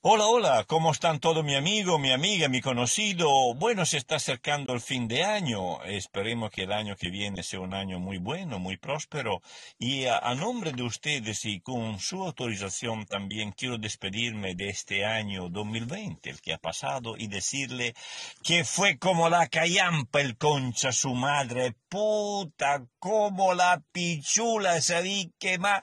Hola, hola, ¿cómo están todos mi amigo, mi amiga, mi conocido? Bueno, se está acercando el fin de año. Esperemos que el año que viene sea un año muy bueno, muy próspero. Y a, nombre de ustedes y con su autorización también quiero despedirme de este año 2020, el que ha pasado, y decirle que fue como la callampa el concha su madre, puta, como la pichula, sabí que más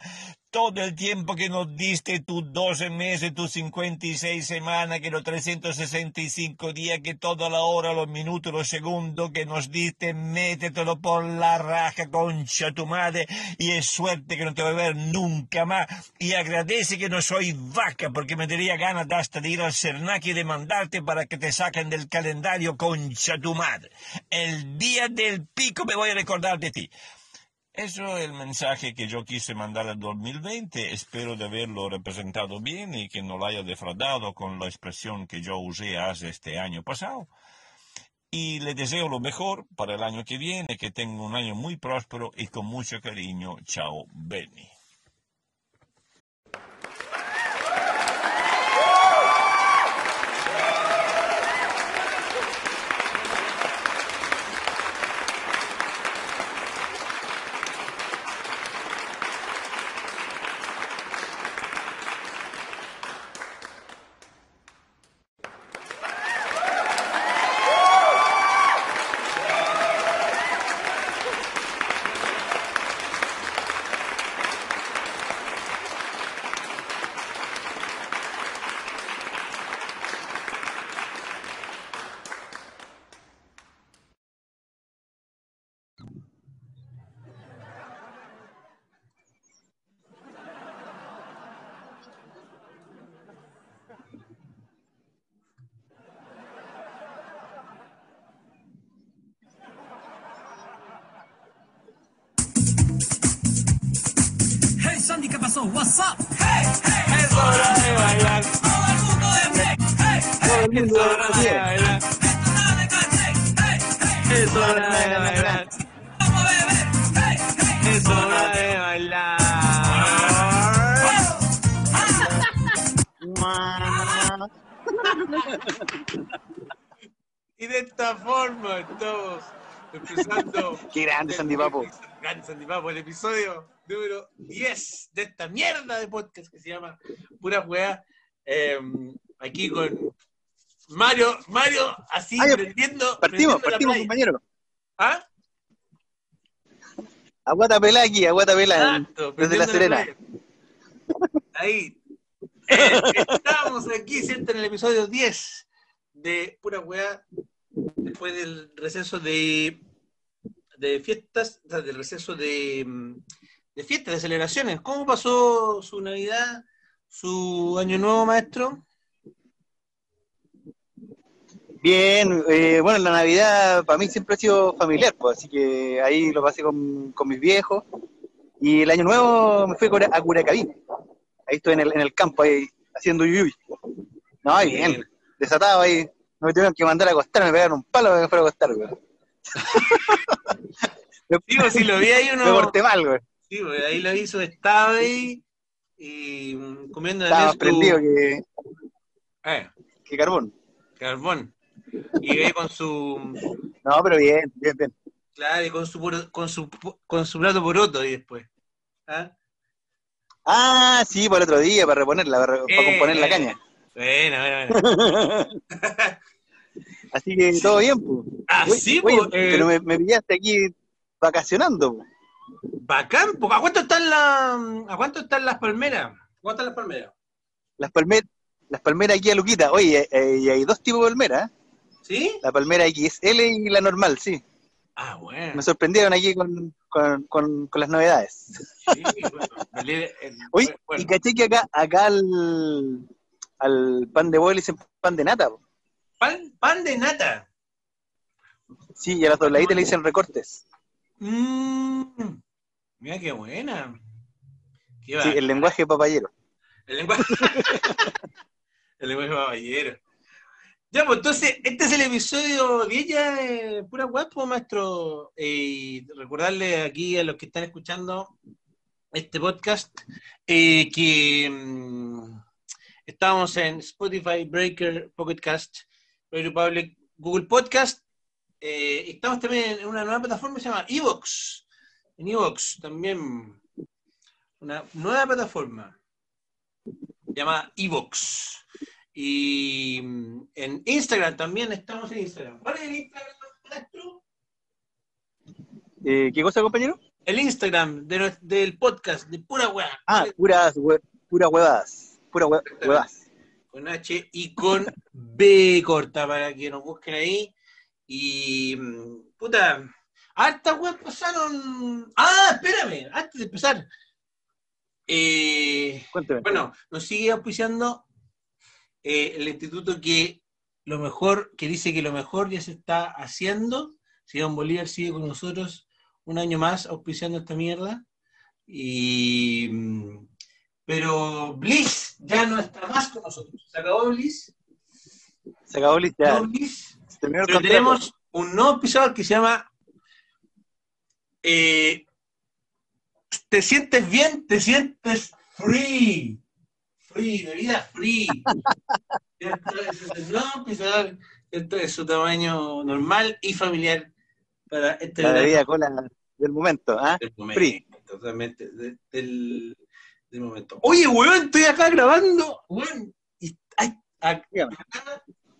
todo el tiempo que nos diste tus 12 meses, tus 56 semanas, que los 365 días, que toda la hora, los minutos, los segundos que nos diste, métetelo por la raja, concha tu madre, y es suerte que no te voy a ver nunca más, y agradece que no soy vaca, porque me daría ganas hasta de ir al Cernac y demandarte para que te saquen del calendario, concha tu madre. El día del pico me voy a recordar de ti. Eso es el mensaje que yo quise mandar al 2020. Espero de haberlo representado bien y que no lo haya defraudado con la expresión que yo usé hace este año pasado. Y le deseo lo mejor para el año que viene, que tenga un año muy próspero y con mucho cariño. Chao, Benny. Es hora de bailar. Es hora de bailar. Y de esta forma estamos empezando. Qué grande, el- Sandy Papo. Grande Sandy Papo, el episodio número 10 de esta mierda de podcast que se llama Pura Weá. Eh, aquí con Mario, Mario así ya, prendiendo. Partimos, prendiendo partimos, compañero. ¿Ah? Aguata pelá aquí, aguata pelá. Exacto, desde La Serena. Ahí. Eh, estamos aquí, ¿cierto? En el episodio 10 de Pura Weá, después del receso de, de fiestas, o sea, del receso de, de fiestas, de celebraciones. ¿Cómo pasó su Navidad, su Año Nuevo, maestro? Bien, eh, bueno, la Navidad para mí siempre ha sido familiar, pues, así que ahí lo pasé con, con mis viejos. Y el año nuevo me fui a Cura- a Curacaví. Ahí estoy en el, en el campo, ahí haciendo yuyuy. No, ahí bien, desatado ahí. No me tuvieron que mandar a acostar, me pegaron un palo para que me fuera a acostar, güey. me, Digo, si lo vi ahí me uno. porté mal, güey. Sí, pues, ahí lo hizo, estaba ahí y mm, comiendo Estaba prendido que, eh, que carbón. carbón. Y ve con su No, pero bien, bien, bien. Claro, y con su, con su, con su plato poroto ahí después. ¿Ah? Ah, sí, para el otro día, para reponerla, para, para Eh, componer la eh. caña. Bueno, bueno, bueno. Así que todo bien, pues. Ah, Oye, sí, oye, pues, eh. pero me, me pillaste aquí vacacionando. Bacán, porque ¿a cuánto están la, a cuánto están las palmeras? ¿Cuánto están las palmeras? Las palmeras, las palmeras aquí a Luquita. Oye, eh, y hay dos tipos de palmeras, ¿eh? ¿Sí? La palmera XL y la normal, sí. Ah, bueno. Me sorprendieron aquí con, con, con, con las novedades. Sí, bueno, Oye, bueno. y caché que acá, acá al, al pan de le dicen pan de nata. po. pan, pan de nata. Sí, y a las dobladitas le dicen recortes. Mmm, mira qué buena. Qué Sí, el lenguaje papayero. El lenguaje. el lenguaje caballero. Pues entonces, este es el episodio 10 ya Pura Guapo, maestro. Eh, Y recordarle aquí a los que están escuchando este podcast eh, que mm, Estamos en Spotify, Breaker, Pocket Cast, Radio Public, Google Podcast. Eh, estamos también en una nueva plataforma que se llama Evox. En Evox también. Una nueva plataforma. Llamada Evox. Y mm, en Instagram también estamos en Instagram. ¿Cuál es el Instagram nuestro? Eh, ¿Qué cosa, compañero? El Instagram de del podcast, de pura weá. Ah, puras, hue- puras huevadas. Puras hue- huevadas. con H y con B corta para que nos busquen ahí. Y mm, puta, hartas weas pasaron. Ah, espérame, antes de empezar. Eh, bueno, nos sigue auspiciando eh, el instituto que lo mejor, que dice que lo mejor ya se está haciendo. Simón Bolívar sigue con nosotros un año más auspiciando esta mierda. Y mm, pero Bliss ya no está más con nosotros. Se acabó Bliss. Se acabó el ya. No, Bliss. Pero contrato. tenemos un nuevo episodio que se llama eh, Te sientes bien, te sientes free. Free, bebida free. ¿Cierto? Ese es el nuevo episodio. Esto es su tamaño normal y familiar para este La verano bebida cola del momento, ¿ah? del momento. free. Totalmente. de- del, del momento. Oye, weón, estoy acá grabando. Weón. Y, ay, acá.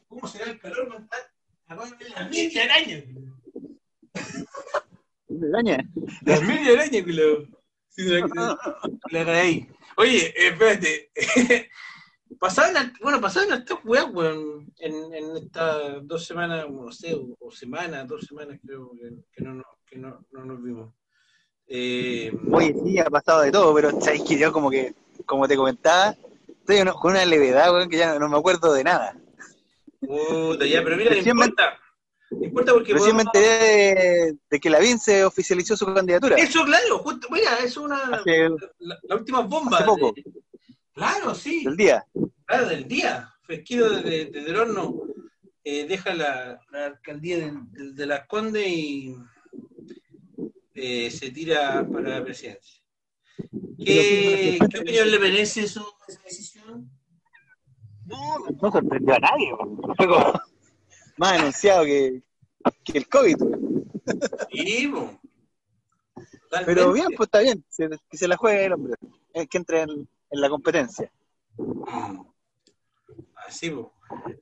¿Cómo será el calor mental? Acá hay las mil arañas. ¿Me daña? Las mil arañas, culo. Sí, la, la caí. Oye, eh, espérate. pasaron, al- bueno, pasaron estas weas, weón, en, en estas dos semanas, no sé, o, o semanas, dos semanas creo que, que no, que no, no nos vimos. Eh, Oye, sí, ha pasado de todo, pero sabéis que yo como que, como te comentaba, estoy con una levedad, weón, que ya no, no me acuerdo de nada. puta, ya, pero mira, no importa. No importa porque Recién me podemos- enteré de, de que la se oficializó su candidatura. Eso, claro, justo, mira, es una. Hace La, la última bomba. hace poco. de- claro, sí. el día. Claro, del día. Fresquito desde, desde el horno. eh, deja la, la alcaldía de, de- de Las Condes y eh, se tira para la presidencia. ¿Qué, qué opinión le merece eso, esa decisión? No, no sorprendió a nadie. Fue como más anunciado que, que el COVID. Sí. Pero bien, pues está bien. se- que se la juegue el hombre. Es que entre en, en la competencia. Mm. Así, po.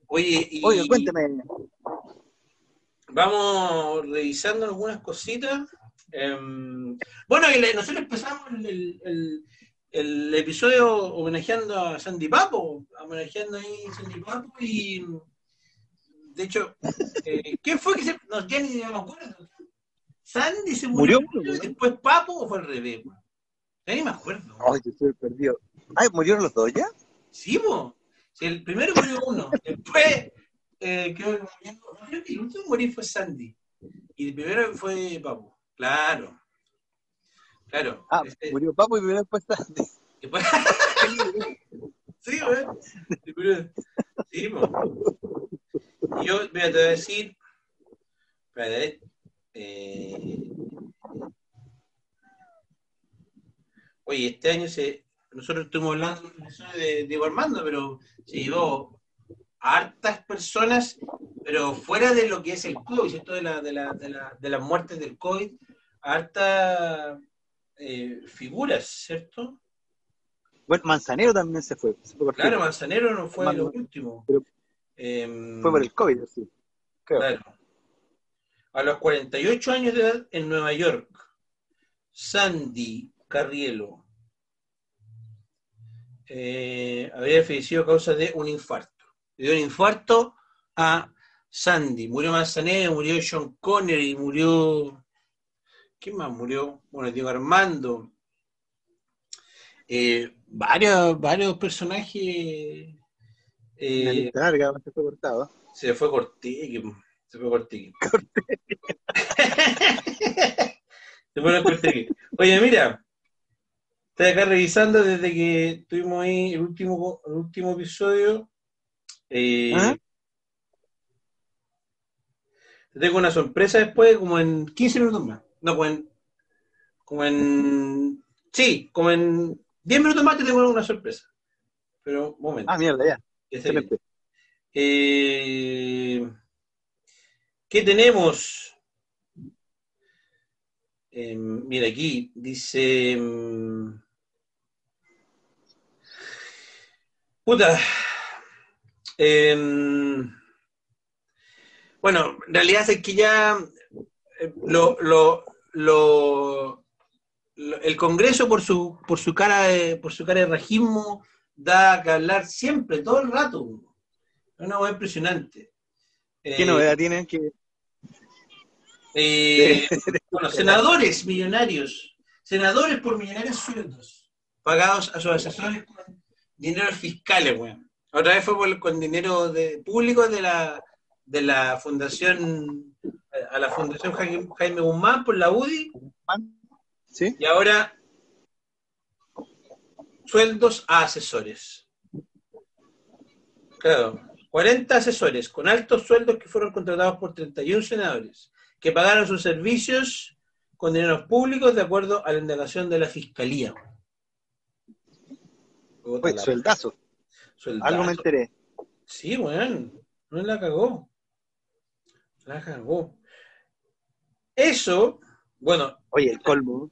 Oye, y Oye, cuénteme. vamos revisando algunas cositas. Em, bueno, nosotros empezamos el, el- el- el episodio homenajeando a Sandy Papo, homenajeando ahí a Sandy Papo y de hecho, eh, ¿quién fue que se.? No, ya ni me acuerdo. ¿Sandy se murió, Murió, después Papo o fue al revés? weón? Ya ni me acuerdo. Ay, yo estoy perdido. Ay, ¿murieron los dos ya? Sí, po. Si el primero murió uno, después eh, creo que murió- el último morir fue Sandy. Y el primero fue Papo. Claro. Claro. Ah, Este- murió Papo y primero después Sandy. después- sí, güey. Sí. Y yo, mira, te voy a decir. Eh, Oye, este año se, nosotros estuvimos hablando de Diego Armando, pero se llevó hartas personas, pero fuera de lo que es el COVID, ¿cierto? De, la, de, la, de, la, de las muertes del COVID, a hartas eh, figuras, ¿cierto? Bueno, Manzanero también se fue. Se fue por, Claro, Manzanero no fue lo último. Pero- Em, fue por el COVID, sí. Creo. Claro. A los 48 años de edad en Nueva York, Sandy Carrielo eh, había fallecido a causa de un infarto. Le dio un infarto a Sandy. Murió Manzanero, murió John Connery, murió. ¿Quién más murió? Bueno, Diego Armando. Eh, varios, varios personajes. Eh, larga, se fue cortado. se fue Cortegui. Se fue Cortegui. se fue. Oye, mira. Estoy acá revisando desde que tuvimos ahí el último, el último episodio. Eh, ¿Ah? te Tengo una sorpresa después, como en 15 minutos más. No, como en. Como en. Sí, como en 10 minutos más te tengo una sorpresa. pero un momento. Ah, mierda, ya. Excelente. Eh, ¿Qué tenemos? Eh, mira aquí, dice... mm, Puta. em, bueno, en realidad es que ya eh, lo, lo- lo- el Congreso por su, por su cara de, por su cara de rajismo da que hablar siempre, todo el rato. Es una cosa impresionante. ¿Qué Eh, novedad tienen? que eh, bueno, senadores millonarios, senadores por millonarios sueldos, pagados a sus asesores con dinero fiscales, weón. Otra vez fue por- con dinero de, público de la, de la fundación, a la fundación Jaime, Jaime Guzmán por la UDI, ¿Sí? y ahora sueldos a asesores. Claro, 40 asesores con altos sueldos que fueron contratados por 31 senadores, que pagaron sus servicios con dineros públicos de acuerdo a la indagación de la Fiscalía. La- sueldazo. sueldazo. Algo me enteré. Sí, weón. No la cagó. La cagó. Eso, bueno, Oye, el colmo.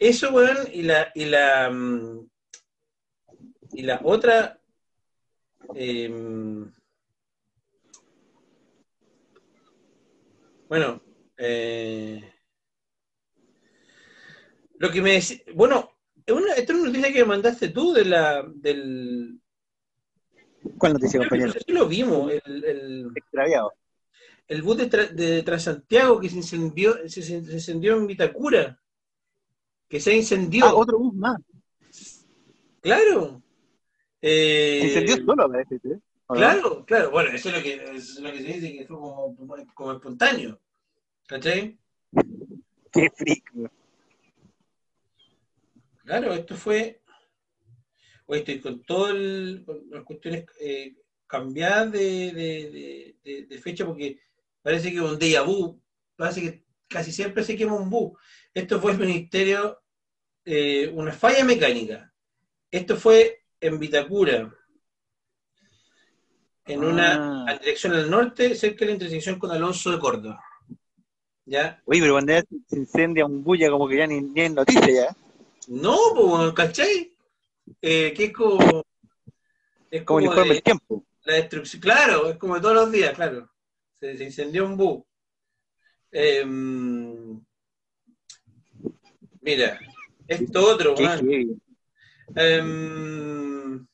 Eso, weón, y la, y la, mm, y la otra, em, bueno, eh, lo que me deci- bueno, una, esta es una noticia que me mandaste tú de la, del, ¿Cuál noticia, no compañero? sé si lo vimos, el, el, Extraviado. el bus de, Tra- de Transantiago que se incendió, se, se incendió en Vitacura, que se incendió. Ah, otro bus más. Claro. Eh, Se incendió solo, parece. ¿sí? ¿O no? Claro, claro. Bueno, eso es lo que, eso es lo que se dice que fue como, como espontáneo. ¿Cachai? Qué freak. Claro, esto fue. Oye, estoy con todas las cuestiones eh, cambiadas de, de- de- fecha porque parece que un déjà vu. Parece que casi siempre se quema un bus. Esto fue el ministerio, eh, una falla mecánica. Esto fue en Vitacura, en una Ah. en dirección al norte, cerca de la intersección con Alonso de Córdoba. ¿Ya? Oye, pero cuando ya se incendia un bulla, como que ya ni, ni es noticia ya. No, pues, ¿cachai? Eh, que es como. Es Como el como informe de- del tiempo. la destrucción. Claro, es como todos los días, claro. Se, se incendió un bus. Em, mira, esto otro. Em,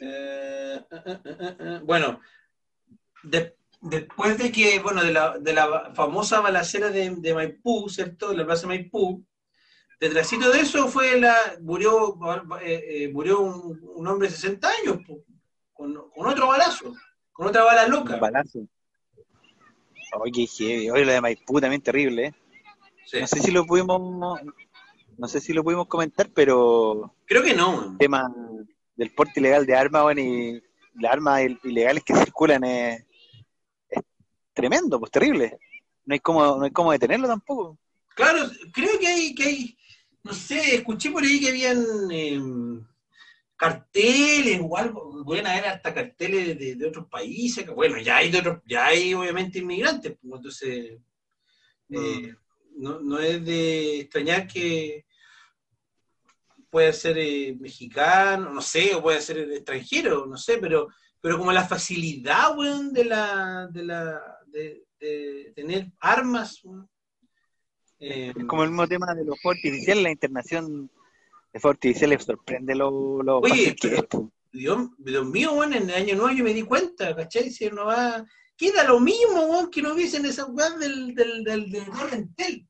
eh, eh, eh, eh, eh, bueno, de- después de que, bueno, de la, de la famosa balacera de, de Maipú, ¿cierto? La plaza Maipú, detrásito de eso fue la, murió, eh, eh, murió un, un hombre de 60 años, po, con, con otro balazo, con otra bala loca. Un balazo. Oye, qué heavy. Oye, lo de Maipú también terrible, ¿eh? Sí. No sé si lo pudimos, no sé si lo pudimos comentar, pero Creo que no. el tema del porte ilegal de armas, bueno, y las armas il- ilegales que circulan es, es tremendo, pues terrible. No hay cómo, no hay cómo detenerlo tampoco. Claro, creo que hay, que hay, no sé, escuché por ahí que habían eh, carteles o algo, pueden haber hasta carteles de, de otros países, bueno, ya hay de otros, ya hay obviamente inmigrantes, pues, entonces eh, no, no es de extrañar que puede ser eh, mexicano, no sé, o puede ser extranjero, no sé, pero, pero como la facilidad, weón, de la, de la, de, de tener armas, eh, Es como el mismo tema de los fuegos artificiales, la internación de fuegos artificiales sorprende lo, lo Oye, que es. Dios, Dios mío, weón, en el año nuevo yo me di cuenta, ¿cachai? Si uno va. Queda lo mismo, weón, que no hubiesen esas weas del, del, del, del Torrentel.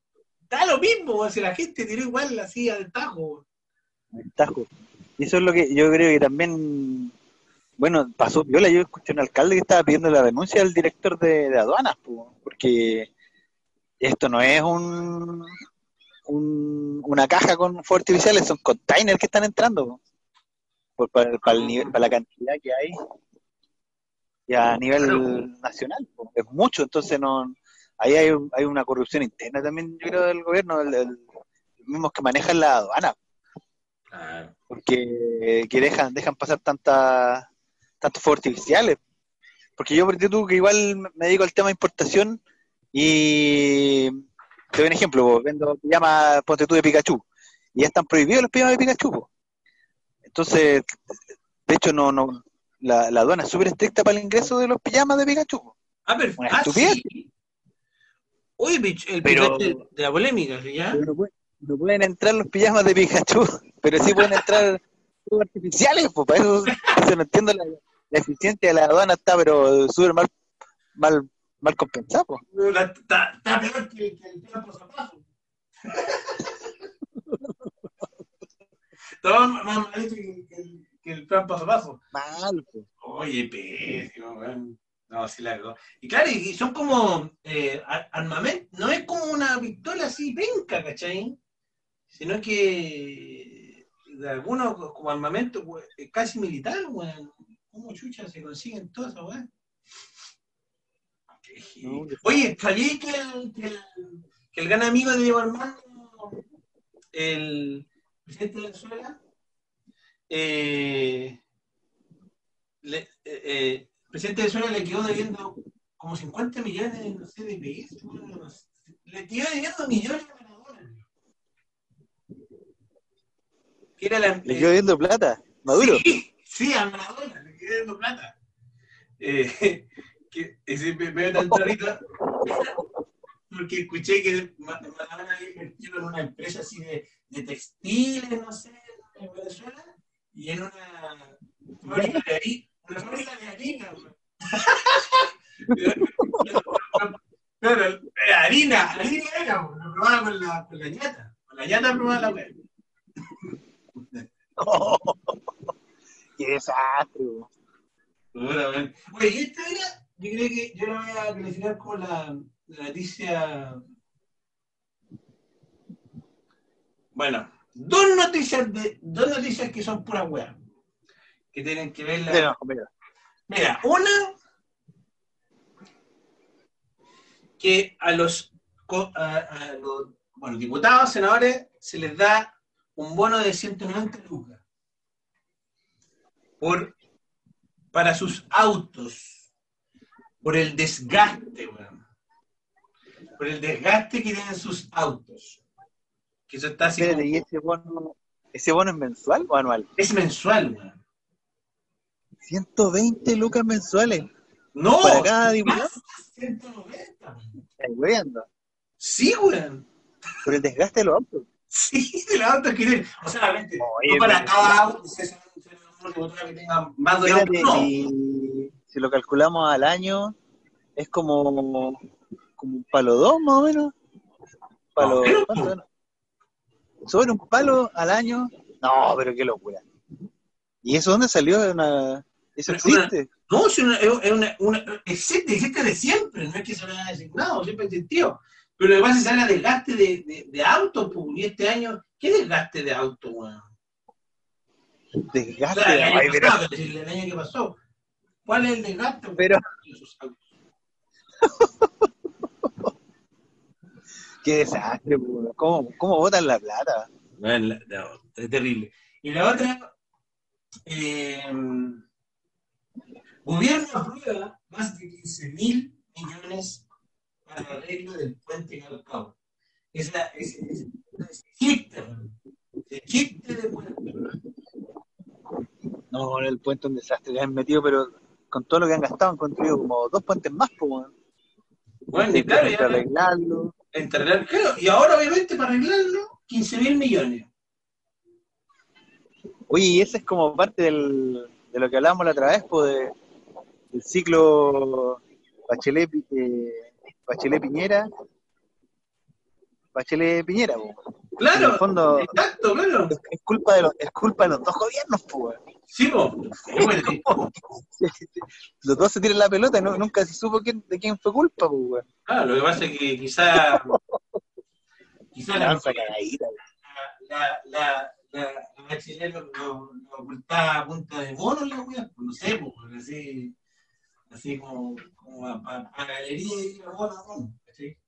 Da lo mismo, weón, si la gente tiró igual así al tajo, weón. el tajo. Y eso es lo que yo creo que también, bueno, pasó viola. Yo escuché a un alcalde que estaba pidiendo la denuncia al director de, de aduanas, po, porque esto no es un, un- una caja con fuegos artificiales, son containers que están entrando, po, por, para, para el nivel- para la cantidad que hay. Y a nivel Claro. nacional, es mucho, entonces no ahí hay, hay una corrupción interna también, yo creo, del gobierno, el, mismos que manejan la aduana, Claro. porque que dejan, dejan pasar tantas tantos fuegos artificiales. Porque yo, por tú, que igual me dedico al tema de importación y te doy un ejemplo, po, vendo pijamas, ponte tú de Pikachu, y ya están prohibidos los pijamas de Pikachu. Entonces, de hecho, no, no, la, la aduana es súper estricta para el ingreso de los pijamas de Pikachu. po. Ah, pero, Una ah, sí. Bich- el Pero- de la polémica, ¿ya? Pero no, pueden, no pueden entrar los pijamas de Pikachu, pero sí pueden entrar artificiales, pues para eso, eso no entiendo la, la eficiencia de la aduana está pero súper mal, mal, mal compensada. La- Está peor que, que el plan por zapato. Está más malito que, que el, que el plan paso a paso. Mal, pues. Oye, pésimo, weón. No, sí la. Y claro, y son como eh, ar- armamento, no es como una pistola así penca, ¿cachai? Sino que de algunos como armamento casi militar, weón. ¿Cómo chucha se consiguen todas esas weón? Qué heavy. No, yo- Oye, ¿sabías que el, que, el, que el gran amigo de Diego Armando, el presidente de Venezuela, eh, le, eh, eh, el presidente de Venezuela le quedó debiendo como 50 millones, no sé, de pesos, bueno, no sé. le quedó debiendo millones. Que era la, Le quedó viendo plata, Maduro. Sí, sí, a Maradona, le quedé dando plata. Eh, que ese me me dio tanta risa porque escuché que Ma- Maradona había invertido en una empresa así de, de textiles, no sé, en Venezuela, y en una fábrica de harina, una fábrica de harina. Claro, harina, harina era, lo probaba con la, con la ñata, con la ñata probaba la wea. Qué desastre. Oye, esta era, yo creo que yo la voy a calificar como la, la noticia. Bueno, dos noticias de, dos noticias que son puras weas. Que tienen que ver la. Mira, Mira, una que a los, a, a los bueno, diputados, senadores, se les da un bono de 190 lucas por, para sus autos, por el desgaste, weón. Por el desgaste que tienen sus autos. Que eso está así espérate, como- ¿y ese bono, ese bono es mensual o anual? es mensual, weón. 120 lucas mensuales. No, Para cada diputado. más, 190, weón. Estás weando. Sí, weón. Por el desgaste de los autos. Sí, el auto que tiene. O sea, obviamente, Oye, no para cada auto, es que tenga más de Espérate, no. si, si lo calculamos al año, es como, como un palo dos más o menos. Palo. Sobre un palo al año. No, pero qué locura. ¿Y eso dónde salió? ¿De Una... ¿Eso Pero una- existe? No, es una, es una, una- existe, existe de siempre, no es que se lo siempre existió. Pero lo que pasa es que desgaste de, de, de auto, pues, y este año, ¿qué desgaste de auto, weón? O Desgaste. sea, el año pasado, el año que pasó. ¿Cuál es el desgaste? Pero- qué desastre. po. ¿Cómo, ¿Cómo botan la plata? Bueno, es terrible. Y la otra, eh, gobierno aprueba más de 15 mil millones para el arreglo del puente Calcao. Es la, es, de puente. No, el puente es un desastre. Le han metido, pero con todo lo que han gastado, han construido como dos puentes más. Po, Bueno, y claro, arreglarlo. entre arreglar- claro, y ahora obviamente para arreglarlo, 15 mil millones. Oye, y ese es como parte del, de lo que hablábamos la otra vez, pues, de- del ciclo Bachelet, eh, Bachelet Piñera, Bachelet Piñera, po. En Claro, el fondo- exacto, claro. es culpa de los, es culpa de los dos gobiernos, pues. Sí, sí. Los dos se tiran la pelota y no- nunca se supo quién, de quién fue culpa, pues. Claro, lo que pasa es que quizá, quizá la, la, la, la, la bachiller lo, lo, lo ocultaba a punta de bono, la wea, pues no sé, pues, así, así como, como pa galería y la bola, ¿no? ¿cachai?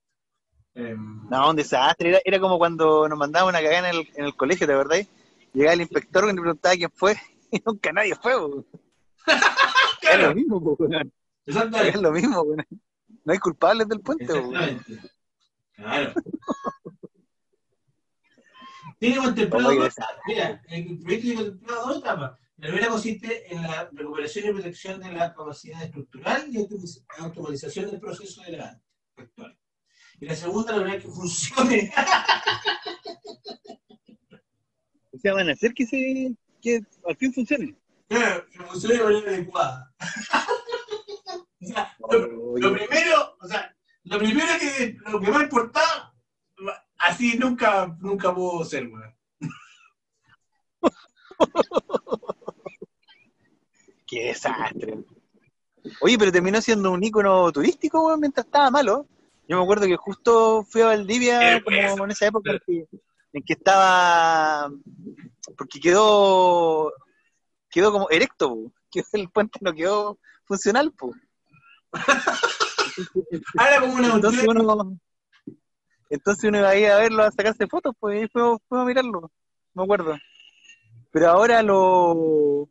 Em, No, un desastre. Era, era como cuando nos mandaban una cagada en el, en el colegio, ¿de verdad? Llegaba el inspector y le preguntaba quién fue y nunca nadie fue. Es lo mismo, weón. Es lo mismo. weón. No hay culpables del puente. weón. Claro. Tiene contemplado dos. Mira, el proyecto tiene contemplado dos etapas. La primera consiste en la recuperación y protección de la capacidad estructural y automatiz- automatización del proceso de la actual. Y la segunda, lograr que funcione. O sea, van a hacer que, se, que al fin funcione. Claro, que funcione de manera adecuada. o sea, lo, lo primero, o sea, lo primero que, lo que más importaba, así nunca, nunca pudo ser, weón. Qué desastre. Oye, pero terminó siendo un ícono turístico, weón, mientras estaba malo. Yo me acuerdo que justo fui a Valdivia como en esa época en que, en que estaba porque quedó quedó como erecto, po. Quedó- el puente no quedó funcional, po. Ahora como una Entonces uno entonces uno iba ahí a verlo, a sacarse fotos, pues y fuimos, fuimos a mirarlo, me acuerdo. Pero ahora lo,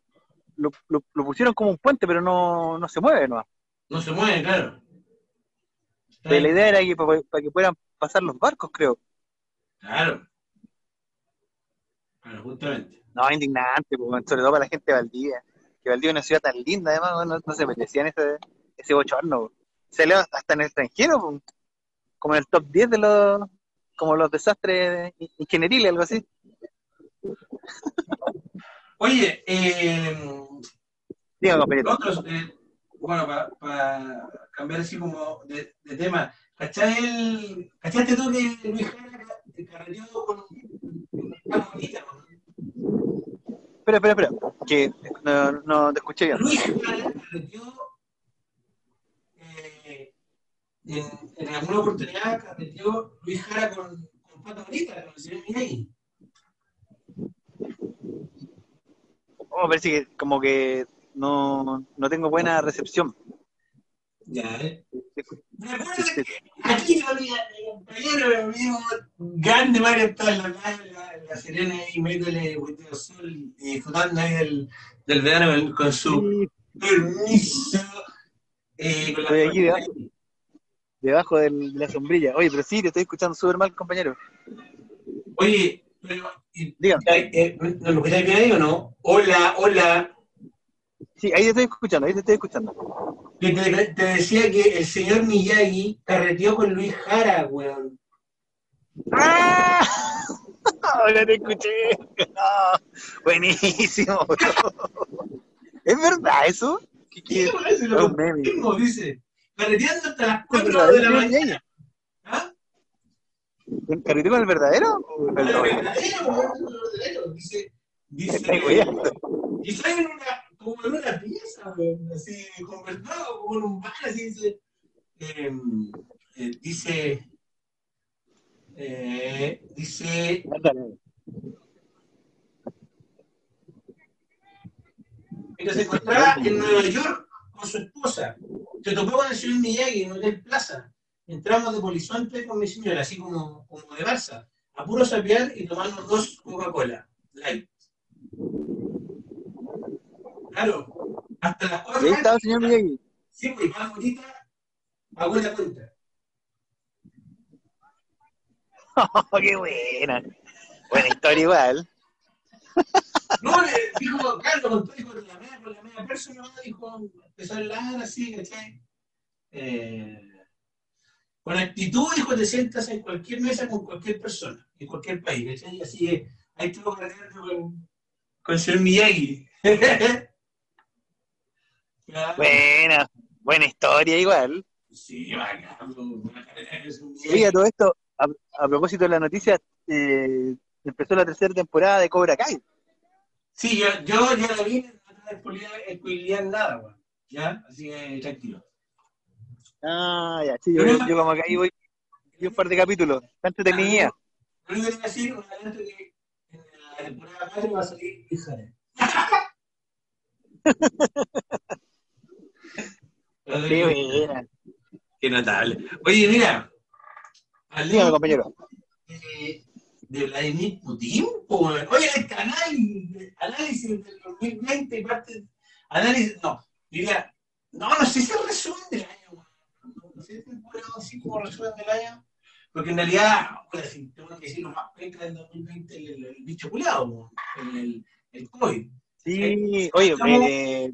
lo, lo- lo pusieron como un puente, pero no, no se mueve, ¿no? No se mueve, claro. Pero la idea era que para, para que puedan pasar los barcos, creo. Claro. Justamente. No, indignante, sobre todo para la gente de Valdivia. Que Valdivia es una ciudad tan linda, además, no, no se merecían ese, ese bochorno. po. Salió hasta en el extranjero, po, como en el top 10 de los, como los desastres ingenieriles, algo así. Oye, eh, Dígame, otros, eh, bueno, para cambiar así como de, de tema, ¿cachai el, ¿cachaste tú que Luis Jara te carreteó con una bonita? no? Espera, espera, espera, que no, no te escuché bien. Luis Jara carreteó eh, en, en alguna oportunidad carreteó Luis Jara con, con Pato Bonita, con el señor Miyagi. Oh, parece que como que no, no tengo buena recepción. Ya, ¿eh? Aquí no había compañero amigo grande Mario en la la, la Serena ahí metiéndole de sol y disfrutando ahí del, del verano con, su permiso. Eh, con Estoy aquí debajo. debajo del- de la sombrilla. Oye, pero sí, te estoy escuchando súper mal, compañero. Oye, pero, Dígame. eh, ¿no me escucháis bien ahí o no? Hola, hola. Sí, ahí te estoy escuchando, ahí te estoy escuchando. Que te, te decía que el señor Miyagi carreteó con Luis Jara, weón. ¡Ah! Ahora te escuché. No, buenísimo. bro. ¿Es verdad eso? ¿Qué, qué- ¿Qué parece, es un meme. Mismo, dice. Carreteando hasta las ¿Es 4 verdadero, de la mañana. ¿Ah? ¿Carreteo con el verdadero? el verdadero? weón, verdadero. Dice, dice, en una, como en una pieza, así, conversado, como en un bar, así, dice, eh, eh, dice, eh, dice, que se encontraba en Nueva York con su esposa. Se topó con el señor Miyagi en Hotel Plaza. Entramos de polizonte con mi señora, así como, como de Barça, a puro sapear y tomarnos dos Coca-Cola, light. Claro, hasta las Ahí cuatro estaba el señor Miyagi. Sí, pues más bonita, pagó la cuenta. Oh, qué buena. Buena historia igual. No, le dijo, claro, con todo, dijo, con la media, con la media persona, dijo, empezó a hablar así, ¿cachai? Eh, con actitud, dijo, te sientas en cualquier mesa con cualquier persona, en cualquier país, ¿cachai? Así que ahí estuvo cargando con, con el señor Miyagi. Claro. Buena. Buena historia igual. Sí, bacán, de. Oiga, todo esto, a, a propósito de la noticia, eh, empezó la tercera temporada de Cobra Kai. Sí, yo, yo ya la vi, no te nada, weón. ¿Ya? Así que tranquilo. Ah, ya, sí, yo, yo como que ahí voy, un par de capítulos. Está entretenida. Lo único que te voy a decir, un adelanto que en la temporada 4 va a salir Híjole. Qué buena. Qué notable. Oye, mira, Dígame, compañero. de, de Vladimir Putin. Oye, el canal, análisis del 2020, parte, análisis, no, diría, no, no sé si es resumen del año, no sé si puedo así como resumen del año, porque en realidad, bueno, si tengo que decir lo más penca del 2020, el, el, el bicho culiado, el, el, el COVID. Sí, oye, eh,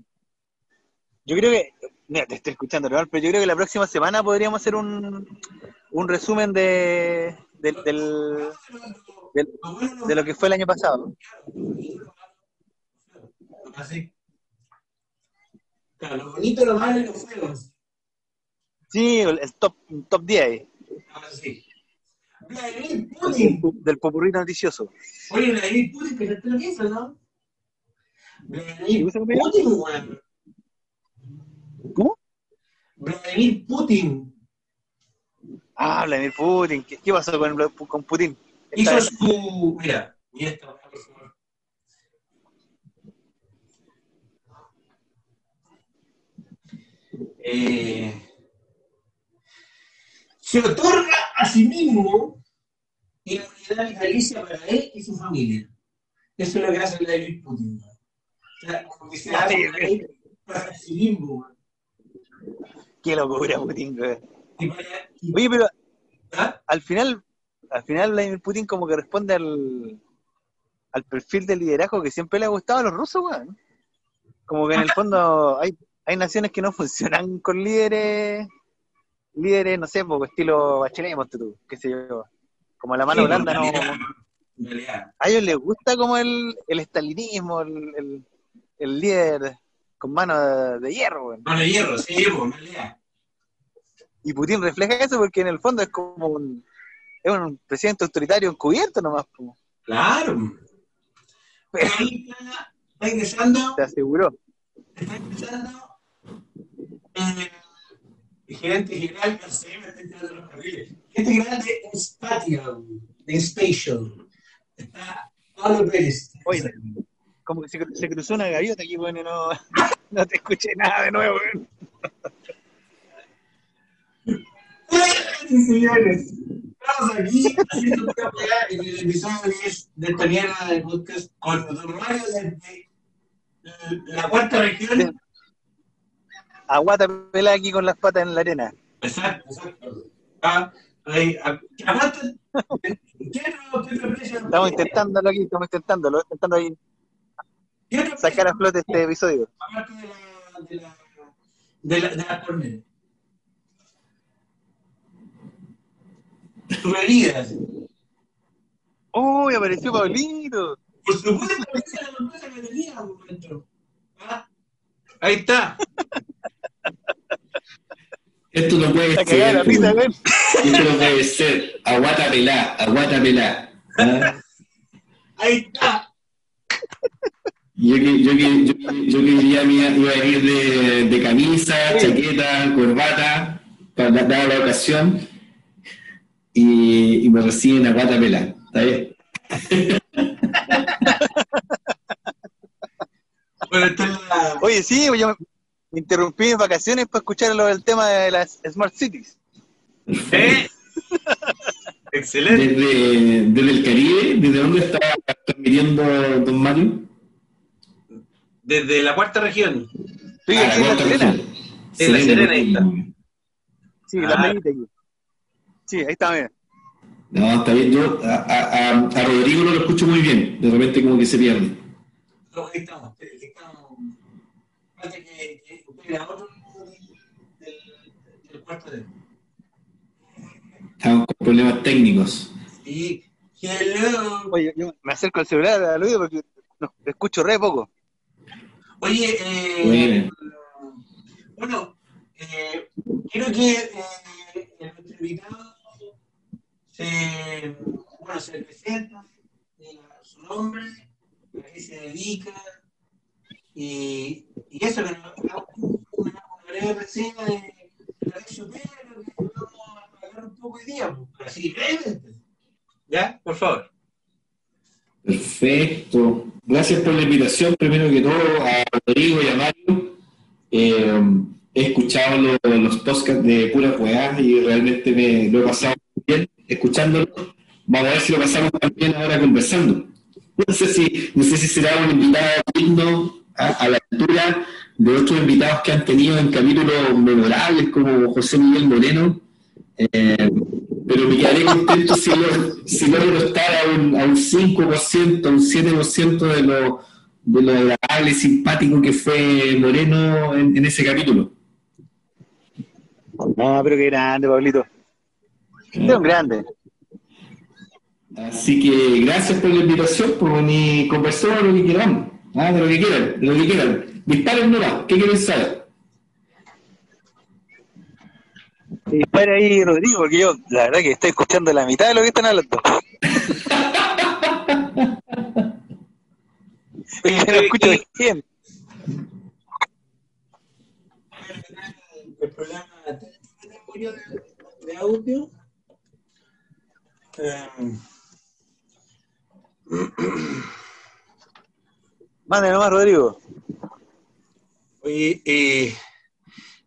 yo creo que, mira, te estoy escuchando, Leonor, pero yo creo que la próxima semana podríamos hacer un, un resumen de, del, del- del- de lo que fue el año pasado. Así. Claro, lo bonito, lo malo y lo feo. Sí, el, top, top 10 ahí, Así. Vladimir Putin. del popurrí noticioso. Oye, Vladimir Putin, que te lo piensas, ¿no? Vladimir? Putin, weón. ¿Cómo? Vladimir Putin Ah, Vladimir Putin, ¿qué, qué pasó con, con Putin? hizo su. Mira, y esta, por favor. Eh, se otorga a sí mismo inmunidad vitalicia para él y su familia. Eso es lo que hace Vladimir Putin. O sea, como que se hace para sí mismo. Qué locura, Putin, güey. Oye, pero ¿Ah? al final, al final Vladimir Putin como que responde al, al perfil de liderazgo que siempre le ha gustado a los rusos, weón. Como que en el fondo hay, hay naciones que no funcionan con líderes, líderes, no sé, pues estilo Bachelet, tú, qué sé yo. Como la mano Sí, blanda, no. A ellos les gusta como el, el estalinismo, el, el, el líder con mano de, de hierro, weón. Mano de hierro, sí, pues. Y Putin refleja eso porque en el fondo es como un, es un presidente autoritario encubierto nomás. Claro. Pero ahí está, está ingresando, te aseguró. está ingresando eh, el gerente general, no sé, me está entrando los carriles. Gerente general de Spatial, de Spatial. Está Pablo Pérez. Oye, Como que se, se cruzó una gaviota aquí, bueno, no, no te escuché nada de nuevo, weón. Sí, señores. Estamos aquí haciendo en el episodio 10 de esta mierda de podcast con Don Mario desde la cuarta región. Aguata pelada aquí con las patas en la arena. Exacto, exacto. Ah, ahí, ah. Estamos intentándolo aquí, estamos intentándolo, intentando ahí ¿Qué otro sacar a flote este episodio. aparte de la, de la, de la, de la? Bebidas. ¡Uy, apareció Pablito! Por supuesto, es la sorpresa que tenía momento. ¿Ah? Ahí está. Esto no puede La la ser. weón. Esto no puede ser. Aguata pelá, aguata pelá. ¿Ah? Ahí está. Yo que, yo que, yo que, yo que diría me iba a ir de, de camisa, chaqueta, corbata, para dar la ocasión, y, y me reciben a guata pelá. ¿Está bien? Bueno. Oye, sí, yo me interrumpí mis vacaciones para escuchar lo del tema de las Smart Cities. ¿Eh? Excelente. Desde, desde el Caribe, ¿desde dónde está transmitiendo Don Mario? Desde la cuarta región. Estoy Ah, aquí en la Serena. región. En la Serena, ahí está. Sí, la Ah. aquí. Sí, ahí está, mira. No, está bien. Yo a, a, a- Rodrigo no lo escucho muy bien. De repente como que se pierde. No, ahí estamos. ahí estamos. Falta que, que usted era otro del, del cuarto de. Estamos con problemas técnicos. Y. Hello. Oye, yo me acerco al celular a Luis porque no, escucho re poco. Oye, eh, Bueno. bueno, eh, quiero que eh, nuestro invitado se, bueno, se presenta, diga su nombre, a qué se dedica, y, y eso, que una, breve reseña de lo que vamos a hablar un poco hoy día, pues, así brevemente. ¿Ya? Por favor. Perfecto. Gracias por la invitación, primero que todo, a Rodrigo y a Mario. Eh, he escuchado lo- los podcasts de puras weas y realmente me lo he pasado muy bien. Escuchándolo. Vamos a ver si lo pasamos también ahora conversando. No sé si, no sé si será un invitado digno a, la altura de otros invitados que han tenido en capítulos memorables como José Miguel Moreno. Eh, pero me quedaré contento si, lo, si logro estar a un, a un 5%, a un 7% de lo, de lo agradable y simpático que fue Moreno en, en ese capítulo. No, pero qué grande, Pablito. Es un grande. Así que gracias por la invitación, por venir a conversar de lo que quieran, ah, de lo que quieran, de lo que quieran. Disparen nomás, ¿qué quieren saber? Y dispara ahí, Rodrigo, porque yo, la verdad, que estoy escuchando la mitad de lo que están hablando. Oye, no escucho bien. el programa de audio. Eh, Mande nomás, Rodrigo. oye, eh,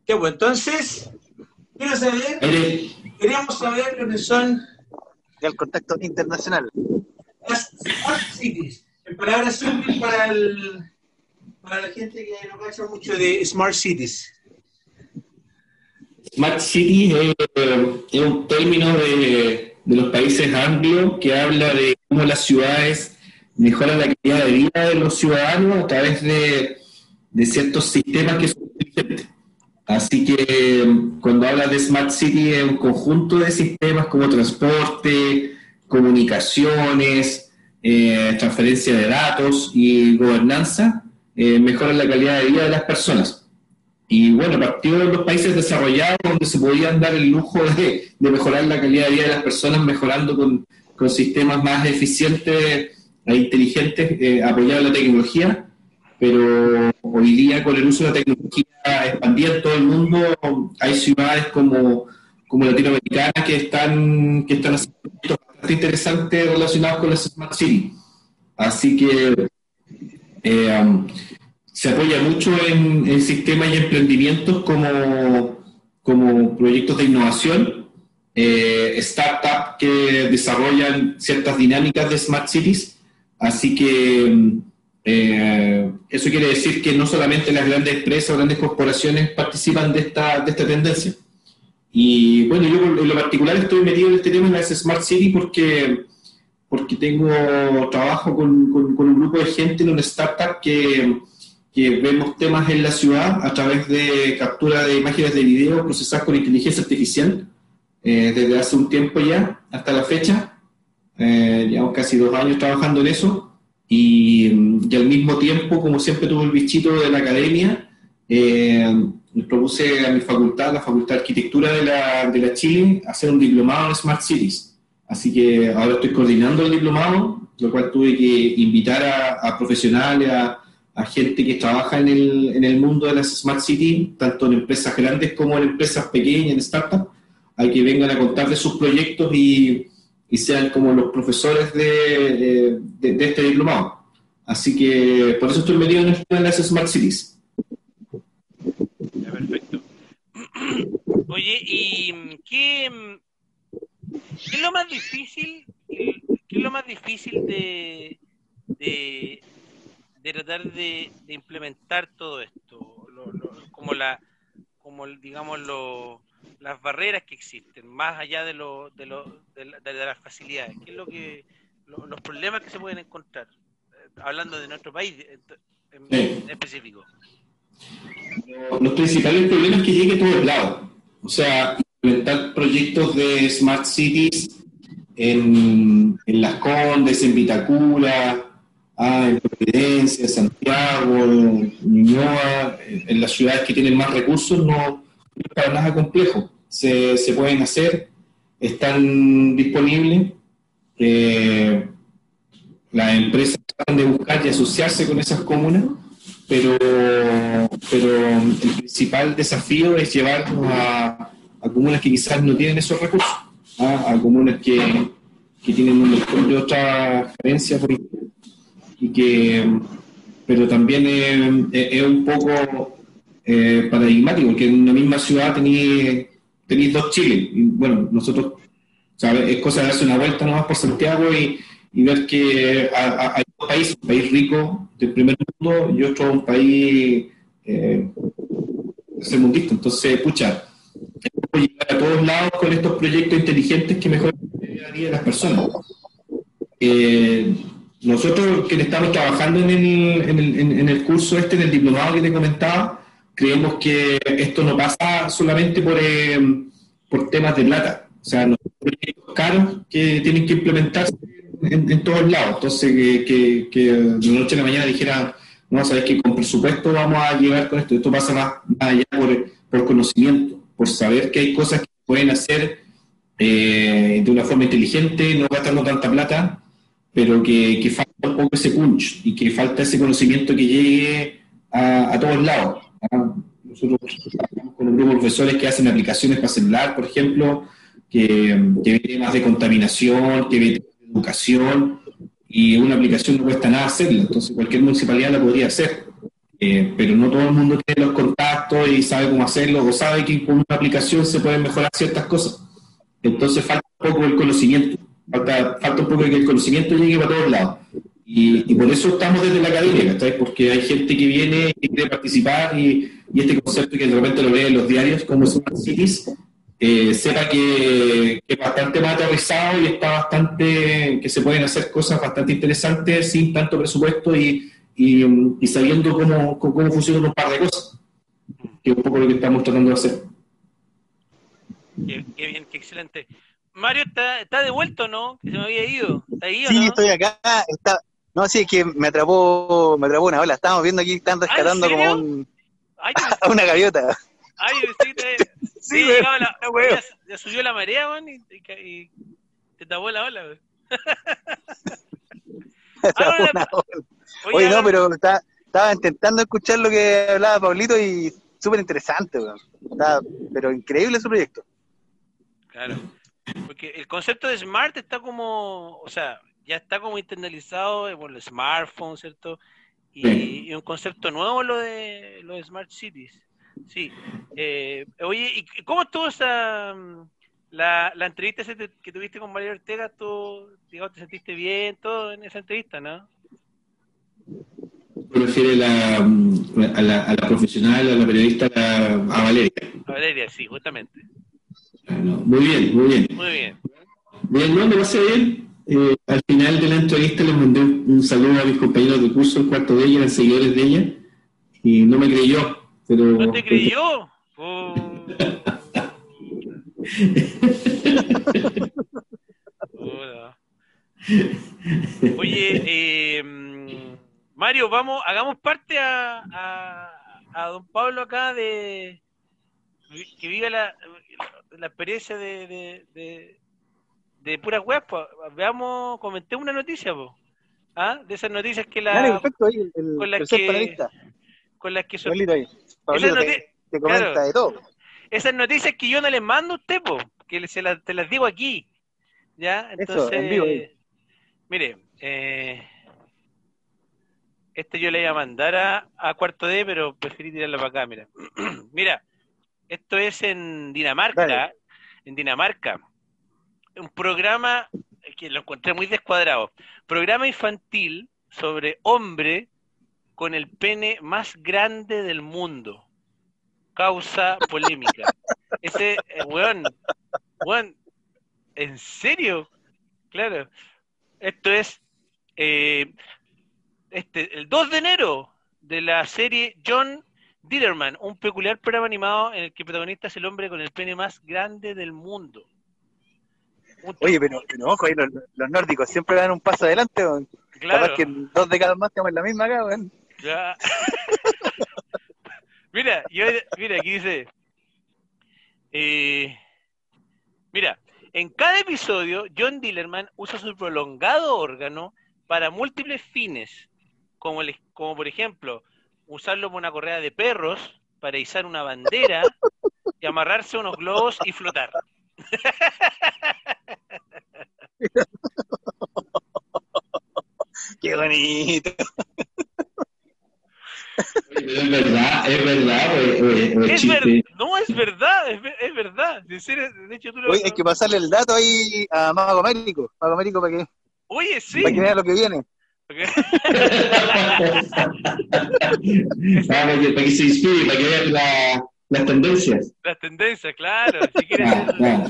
ya pues entonces, quiero saber, queríamos saber lo que son Del contacto internacional. las smart cities. En palabras simples para, el, para la gente que no cacha mucho de smart cities. Smart City es, es un término de, de los países anglos que habla de cómo las ciudades mejoran la calidad de vida de los ciudadanos a través de, de ciertos sistemas que son inteligentes. Así que cuando habla de Smart City es un conjunto de sistemas como transporte, comunicaciones, eh, transferencia de datos y gobernanza, eh, mejoran la calidad de vida de las personas. Y bueno, partió de los países desarrollados donde se podían dar el lujo de, de mejorar la calidad de vida de las personas, mejorando con, con sistemas más eficientes e inteligentes, eh, apoyados en la tecnología. Pero hoy día, con el uso de la tecnología expandida en todo el mundo, hay ciudades como, como latinoamericanas que están, que están haciendo proyectos bastante interesantes relacionados con las Smart City. Así que eh, se apoya mucho en, en sistemas y emprendimientos como, como proyectos de innovación, eh, startups que desarrollan ciertas dinámicas de smart cities. Así que eh, eso quiere decir que no solamente las grandes empresas grandes corporaciones participan de esta, de esta tendencia. Y bueno, yo en lo particular estoy metido en este tema en las Smart City porque, porque tengo trabajo con, con- con un grupo de gente en una startup que, que vemos temas en la ciudad a través de captura de imágenes de video procesadas con inteligencia artificial eh, desde hace un tiempo ya hasta la fecha. Eh, llevamos casi dos años trabajando en eso y, mm, y al mismo tiempo, como siempre tuve el bichito de la academia, eh, propuse a mi facultad, la Facultad de Arquitectura de la, de la Chile, hacer un diplomado en Smart Cities. Así que ahora estoy coordinando el diplomado, lo cual tuve que invitar a, a profesionales, a, a gente que trabaja en el, en el mundo de las Smart Cities, tanto en empresas grandes como en empresas pequeñas, en startups, a que vengan a contar de sus proyectos y, y sean como los profesores de, de- este diplomado. Así que por eso estoy metido en las Smart Cities. Perfecto. Oye, ¿y qué, qué es lo más difícil? ¿Qué es lo más difícil de, de, de tratar de, de implementar todo esto? Lo- lo- como la, como digamos lo- las barreras que existen, más allá de lo, de, lo, de, la- de las facilidades. ¿Qué es lo que lo- los problemas que se pueden encontrar? Eh, hablando de nuestro país eh, en, Sí. en específico. Los principales problemas es que llegue todo el lado. O sea, implementar proyectos de Smart Cities en, en Las Condes, en Vitacura, ah, en Providencia, Santiago, en Ñuñoa, en, las ciudades que tienen más recursos, no, es para nada complejo. Se, se pueden hacer, están disponibles. eh, las empresas tratan de buscar y asociarse con esas comunas, pero, pero el principal desafío es llevarnos a, a comunas que quizás no tienen esos recursos, ¿ah? a comunas que, que tienen un montón de otras carencias por y que pero también es, un poco eh, paradigmático, porque en una misma ciudad tenéis dos Chiles. Y, bueno, nosotros sea, es cosa de darse una vuelta nomás por Santiago y, y ver que hay un país, un país rico del primer mundo y otro un país eh. Entonces, pucha, llegar a todos lados con estos proyectos inteligentes que mejoran la vida de las personas. Eh, nosotros que estamos trabajando en el, en, el, en- el curso este, en el diplomado que te comentaba, creemos que esto no pasa solamente por, eh, por temas de plata. O sea, son proyectos caros que tienen que implementarse en, todos lados. Entonces, que, que, que de noche a la mañana dijera, no, sabes que con presupuesto vamos a llegar con esto. Esto pasa más, más allá por, por conocimiento, por saber que hay cosas que pueden hacer eh, de una forma inteligente, no gastando tanta plata, pero que, falta un poco ese punch y que falta ese conocimiento que llegue a, todos lados. Nosotros trabajamos con un grupo de profesores que hacen aplicaciones para celular, por ejemplo, que, que temas de contaminación, que ve temas de educación, y una aplicación no cuesta nada hacerla, entonces cualquier municipalidad la podría hacer. Eh, pero no todo el mundo tiene los contactos y sabe cómo hacerlo, o sabe que con una aplicación se pueden mejorar ciertas cosas. Entonces falta un poco el conocimiento, falta, falta un poco que el conocimiento llegue para todos lados. Y, y por eso estamos desde la academia, ¿cachai? Porque hay gente que viene y quiere participar y, y este concepto que de repente lo ve en los diarios como Smart Cities, eh, sepa que, es bastante más aterrizado y está bastante, que se pueden hacer cosas bastante interesantes sin tanto presupuesto y, y, y sabiendo cómo, cómo funcionan un par de cosas, que es un poco lo que estamos tratando de hacer. Qué, qué bien, qué excelente. Mario, ¿está, está de vuelta o no? Que se me había ido. ¿Está ahí o Sí, no? estoy acá. Está... No, sí, es que me atrapó, me atrapó una ola. Estábamos viendo aquí, están rescatando como un- Ay, una gaviota. ay, sí, te, Sí, sí, la- ya, ya subió la marea, weón, y, y ca- y te tapó la ola, Ahora-. Oye, Oye, no, pero está- estaba intentando escuchar lo que hablaba Pablito y súper interesante, weón. Está, pero increíble su proyecto. Claro. Porque el concepto de smart está como, o sea, ya está como internalizado eh, por los smartphones, ¿cierto? Y, Sí. y un concepto nuevo lo de los smart cities. Sí. Eh, oye, ¿y cómo estuvo esa mm, la, la entrevista que tuviste con María Ortega? ¿Tú, digamos, te sentiste bien, todo en esa entrevista, no? Refiere la, a, la, a la profesional, a la periodista, a Valeria. A Valeria, sí, justamente. Muy bien, muy bien. Muy bien. Bien, no, me pasé bien. Eh, al final de la entrevista les mandé un, saludo a mis compañeros de curso, el cuarto de ella, eran seguidores de ella, y no me creyó. Pero, ¿No te creyó? Oh. Oye, eh, mm, Mario, vamos, hagamos parte a, a, a don Pablo acá de que vive la, la experiencia de, de, de, de puras web. Veamos, comentemos una noticia. ¿Ah? De esas noticias que la, perfecto, ahí el, el con la tercer que- con las que son Pablito ahí. Pablito Esa te, noti- te comenta claro. de todo. esas noticias que yo no les mando a usted, po, que se las, te las digo aquí. ¿Ya? Entonces, en vivo ahí. mire, eh, este yo le iba a mandar a, a Cuarto D, pero preferí tirarla para acá, mira. mira, esto es en Dinamarca, Dale. en Dinamarca. Un programa que lo encontré muy descuadrado. Programa infantil sobre hombre con el pene más grande del mundo. Causa polémica. Ese, eh, weón, weón, ¿en serio? Claro. Esto es eh, este, el 2 de enero de la serie John Ditterman, un peculiar programa animado en el que el protagonista es el hombre con el pene más grande del mundo. Un Oye, pero, pero ojo, ahí los, los nórdicos siempre dan un paso adelante, weón. claro. Capaz que dos décadas más estamos en la misma acá, weón. Ya. mira, yo, mira, aquí dice. eh, mira, en cada episodio, John Dillerman usa su prolongado órgano para múltiples fines, como, el- como por ejemplo, usarlo como una correa de perros para izar una bandera y amarrarse a unos globos y flotar. Qué bonito. Es verdad, es verdad, o es- o es- o es Es chiste. ver- no, es verdad, es, ver- es verdad. De hecho, tú lo. Oye, hay que pasarle el dato ahí a Mago Américo, Mago Américo para que, Oye, sí. para que vea lo que viene. Porque- para, que, para que se inspire, para que vean la- las tendencias. Las tendencias, claro. Si quieres Ah, claro.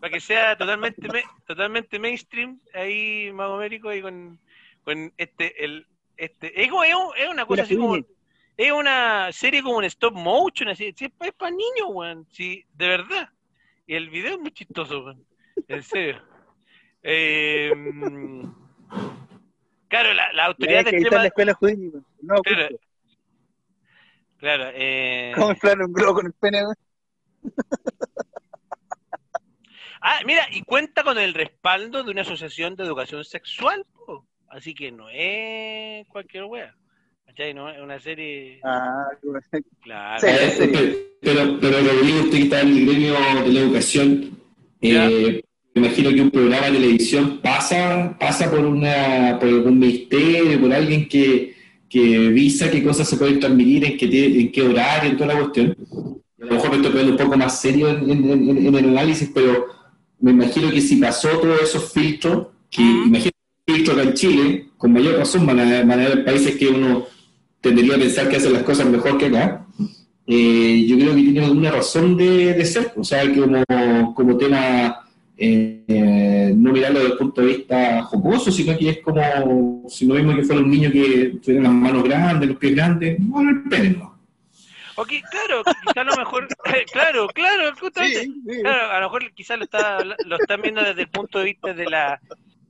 para que sea totalmente me- totalmente mainstream, ahí Mago Américo y con, con este el este es, es un- es una cosa así como es una serie como un stop motion así, sí, es para niños, weón, sí, de verdad. Y el video es muy chistoso, weón. En serio. Eh, mm, claro, la, autoridad hay de que editar la extrema, escuela jurídica. No, Claro. justo. claro, eh, ¿Cómo inflar un globo con el pene? güey? Ah, mira, y cuenta con el respaldo de una asociación de educación sexual, po. así que no es cualquier wea. ¿Cachai? No es una serie. Ah. Claro. Sí. Pero, pero usted que está en el gremio de la educación, eh, imagino que un programa de televisión pasa, pasa por una, por algún ministerio, por alguien que, que visa qué cosas se pueden transmitir, en qué, en qué horario, en toda la cuestión. A lo mejor me estoy poniendo un poco más serio en, en- en- en el análisis, pero me imagino que si pasó todos esos filtros, que imagino que filtros acá en Chile, con mayor razón van a, van a haber países que uno tendería a pensar que hacen las cosas mejor que acá. Eh, yo creo que tiene alguna razón de, de ser, o sea, que como, como tema eh, no mirarlo desde el punto de vista jocoso, sino que es como si lo mismo que fuera un niño que tuviera las manos grandes, los pies grandes, bueno, el pene, ¿no? Ok, claro, quizá a lo mejor. claro, claro, justamente. Sí, sí. Claro, a lo mejor quizás lo, está, lo están viendo desde el punto de vista de la,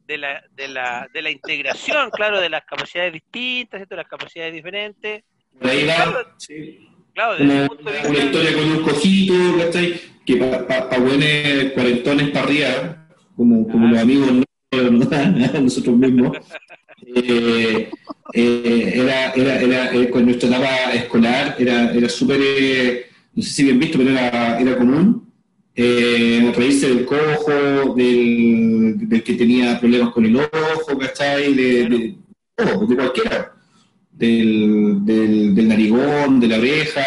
de la, de la, de la integración, claro, de las capacidades distintas, ¿cierto? las capacidades diferentes. Claro. va, sí. Claro, Una, una historia con un cojito, ¿cachai? Que para pa, pa buenos cuarentones para arriba, como, como Ah. los amigos ¿no? nosotros mismos, eh, eh, era, era, era, eh, con nuestra etapa escolar era, era súper, eh, no sé si bien visto, pero era, era común eh, reírse del cojo, del, del que tenía problemas con el ojo, ¿cachai? De, de, oh, de cualquiera del, del, del narigón, de la oreja,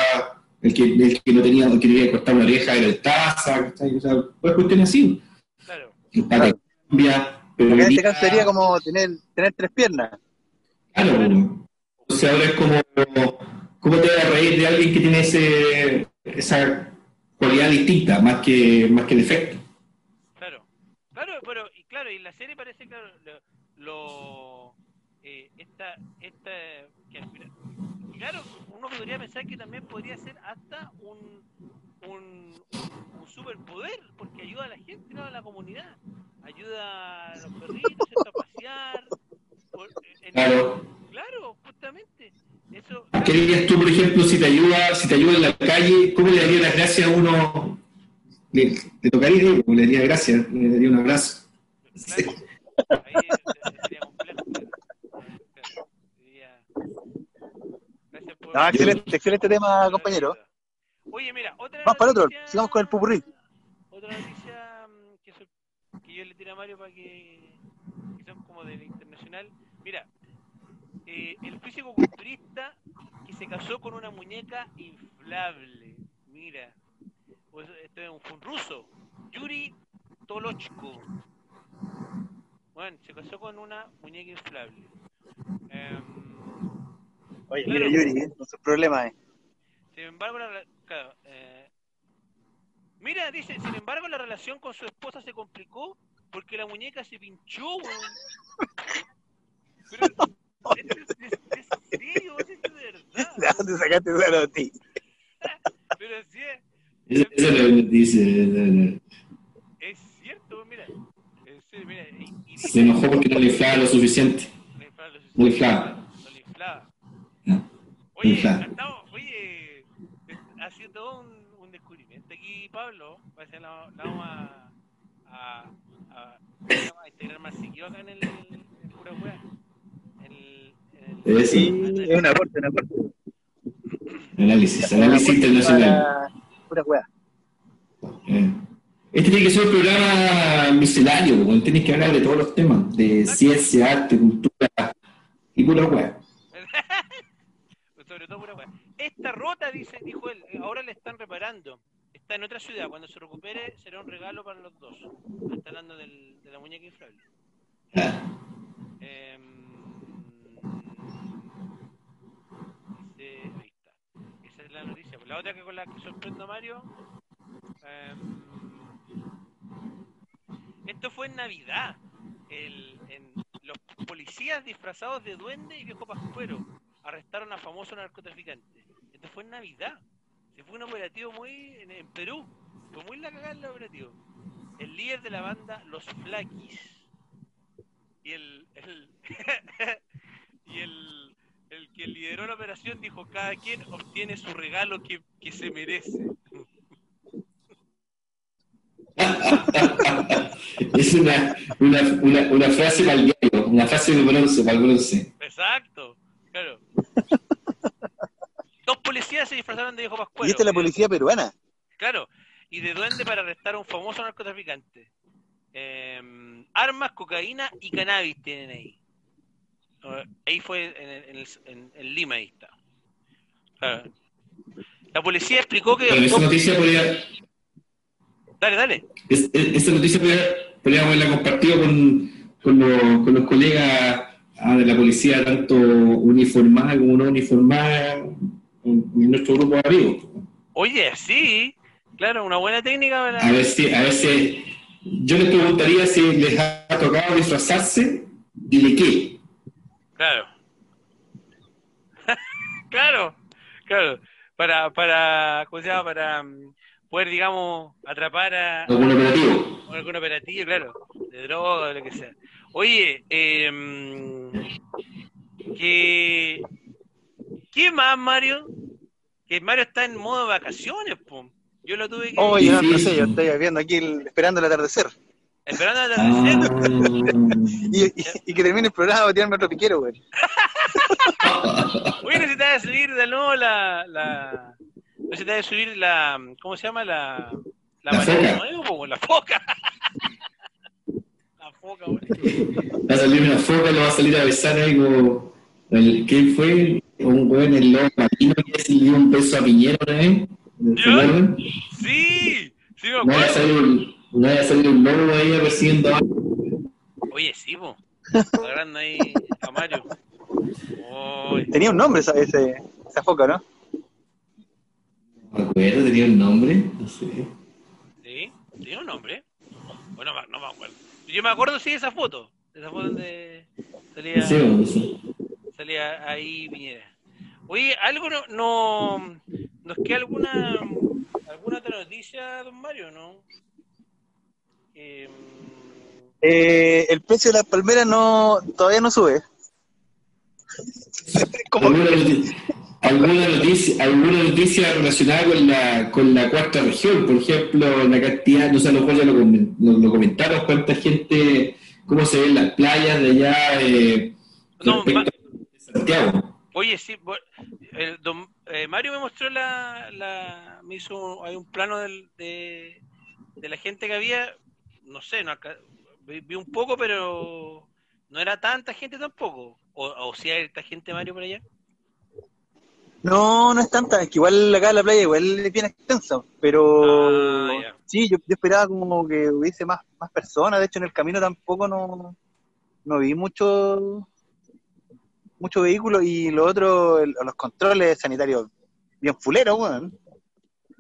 el que, el que no tenía, el que tenía cortar una oreja era el taza. O sea, pues cuestiones así. Claro. El pata cambia, pero en este caso sería como tener, tener tres piernas. Claro, o sea, ahora es como, ¿cómo te vas a reír de alguien que tiene ese, esa cualidad distinta, más que, más que defecto? Claro, claro, pero y claro, y la serie parece claro lo, lo, eh, esta, esta que al final- claro, uno podría pensar que también podría ser hasta un un, un superpoder porque ayuda a la gente, ¿no? a la comunidad, ayuda a los perritos a pasear, por- en- Claro. claro, justamente, eso, ¿Qué dirías tú, por ejemplo, si te ayuda, si te ayuda en la calle, cómo le darías las gracias a uno? ¿Le, le tocaría, le daría gracias, le daría un abrazo? Claro, ahí sería complejo. claro. Claro, sería- Gracias por- No, excelente, excelente tema, compañero. Oye, mira, otra Vamos para otro, sigamos con el popurrí. Otra noticia mm, que, so- que yo le tiré a Mario para que, que son como del internacional. Mira, eh, el físico culturista que se casó con una muñeca inflable. Mira, esto es un, un ruso, Yuri Tolochko. Bueno, se casó con una muñeca inflable. Em, Oye, Claro. mira, Yuri, ¿eh? no es problema, ¿eh? Sin embargo, la, rela- claro, eh, mira, dice, sin embargo, la relación con su esposa se complicó porque la muñeca se pinchó, weón. Pero, ¿es, es, es, es serio? ¿Es verdad? ¿De dónde sacaste esa noticia? Pero sí, es, Eso eso es lo que dice. es cierto, mira. Serio, mira, y, y Se enojó porque no le inflaba lo suficiente. No le inflaba. No le inflaba. No. Oye, estamos, oye, ha sido todo un, un descubrimiento aquí, Pablo. Parece que la, la vamos a, a, a, a integrar más seguido acá en el en pura wea. Eso. Sí, es un aporte, un aporte. Análisis, análisis internacional. Pura weá. Eh. Este tiene que ser un programa misceláneo, porque tiene que hablar de todos los temas, de ciencia, arte, cultura y pura weá. Pura. Esta rota, dice, dijo él, eh, ahora le están reparando. está en otra ciudad. Cuando se recupere, será un regalo para los dos. Está hablando del- de la muñeca inflable. Ah, Em, dice- ahí está. Esa es la noticia. Pues la otra que con la que sorprendo a Mario. em, esto fue en Navidad. El- en- los policías disfrazados de duende y viejo pascuero arrestaron a famoso narcotraficante. Esto fue en Navidad. Se fue un operativo muy en, en Perú. Fue muy la cagada el operativo. El líder de la banda Los Flaquis y el, el y el, el que lideró la operación dijo cada quien obtiene su regalo que, que se merece. es una, una, una, una frase para el diario, una frase de bronce, para el bronce. Exacto, claro. Dos policías se disfrazaron de viejo pascuero. Y esta es la de- policía peruana. Claro, y de duende para arrestar a un famoso narcotraficante. Eh, armas, cocaína y cannabis tienen ahí. Eh, Ahí fue en, en el- en- en Lima, ahí está. Claro. La policía explicó que... Pero esa noticia podría, Dale, dale. es- es- esa noticia podría, podríamos haberla compartido con, con, los, con los colegas ah, de la policía, tanto uniformada como no uniformada, en nuestro grupo de amigos. Oye, sí, claro, una buena técnica para... A ver si, a si, yo les preguntaría si les ha tocado disfrazarse y de qué. Claro. claro, claro. Para, para, ¿cómo se llama? Para mm, poder, digamos, atrapar a, algún operativo. algún operativo, claro, de droga o lo que sea. Oye, eh, que, ¿qué más, Mario? Que Mario está en modo vacaciones, po. Yo lo tuve que... Oye, no, sé, yo estoy viendo aquí el- esperando el atardecer. Esperando Ah, atardecer. Y, y- y que termine el programa para tirarme otro piquero, güey. Oye, necesitaba subir de nuevo la... la... Subir la... ¿Cómo se llama? La... La, La de foca. nuevo, po, la foca. La foca, güey. va a salir una foca, lo va a salir a besar como... El, ¿Quién fue? Un weón, el lobo marino que se le dio un beso a Piñera una vez. Sí, sí me No acuerdo. salir un, no vaya a salir un lobo ahí persiguiendo a... Oye, sí, po. Agarrando ahí a Mario. Tenía un nombre esa, ese, esa foca, ¿no? No me acuerdo, tenía un nombre, no sé. ¿Sí? ¿Tiene un nombre? Bueno, no, no me acuerdo. Yo me acuerdo, sí, de esa foto. De esa foto donde salía, Sí, sé. salía ahí Piñera. Oye, ¿algo no, no nos queda alguna alguna otra noticia, don Mario, no? Eh, Eh, el precio de las palmeras no, todavía no sube. Como ¿Alguna, noti- alguna noticia, alguna noticia relacionada con la, con la cuarta región? Por ejemplo, la cantidad, no sé, a lo mejor ya lo, lo- comentaron, cuánta gente, cómo se ven las playas de allá eh, No, respecto a Santiago. oye, sí, el don- eh, Mario me mostró la, la me hizo hay un plano del- de, de la gente que había, no sé, no vi un poco, pero no era tanta gente tampoco. O, o si hay esta gente, Mario, por allá. No, no es tanta, es que igual acá la playa igual es bien extensa, pero Ah, sí, yo, yo esperaba como que hubiese más, más personas, de hecho en el camino tampoco no, no vi mucho mucho vehículo y lo otro, el- los controles sanitarios bien fuleros, weón.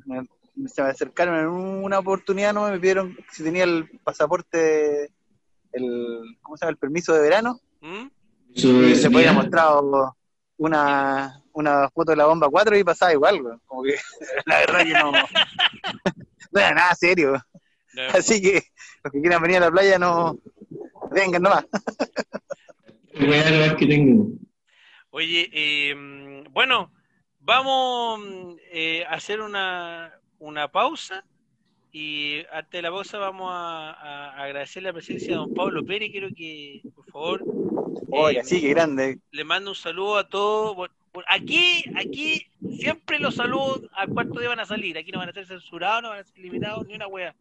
Me- Se me acercaron en una oportunidad, no me pidieron si tenía el pasaporte, el, ¿cómo se llama? El permiso de verano. ¿Mm? Y se podía mía. mostrado una, una foto de la bomba 4 y pasaba igual. Como que la verdad que no, no era nada serio. No, Así que los que quieran venir a la playa no vengan nomás. Voy a ver qué tengo. Oye, eh, bueno, vamos eh, a hacer una, una pausa y antes de la pausa vamos a, a agradecer la presencia de don Pablo Pérez. Quiero que, por favor, Oiga, eh, sí, que grande. le mando un saludo a todos. Aquí, aquí, siempre los saludos al cuarto día van a salir. Aquí no van a ser censurados, no van a ser limitados, ni una wea.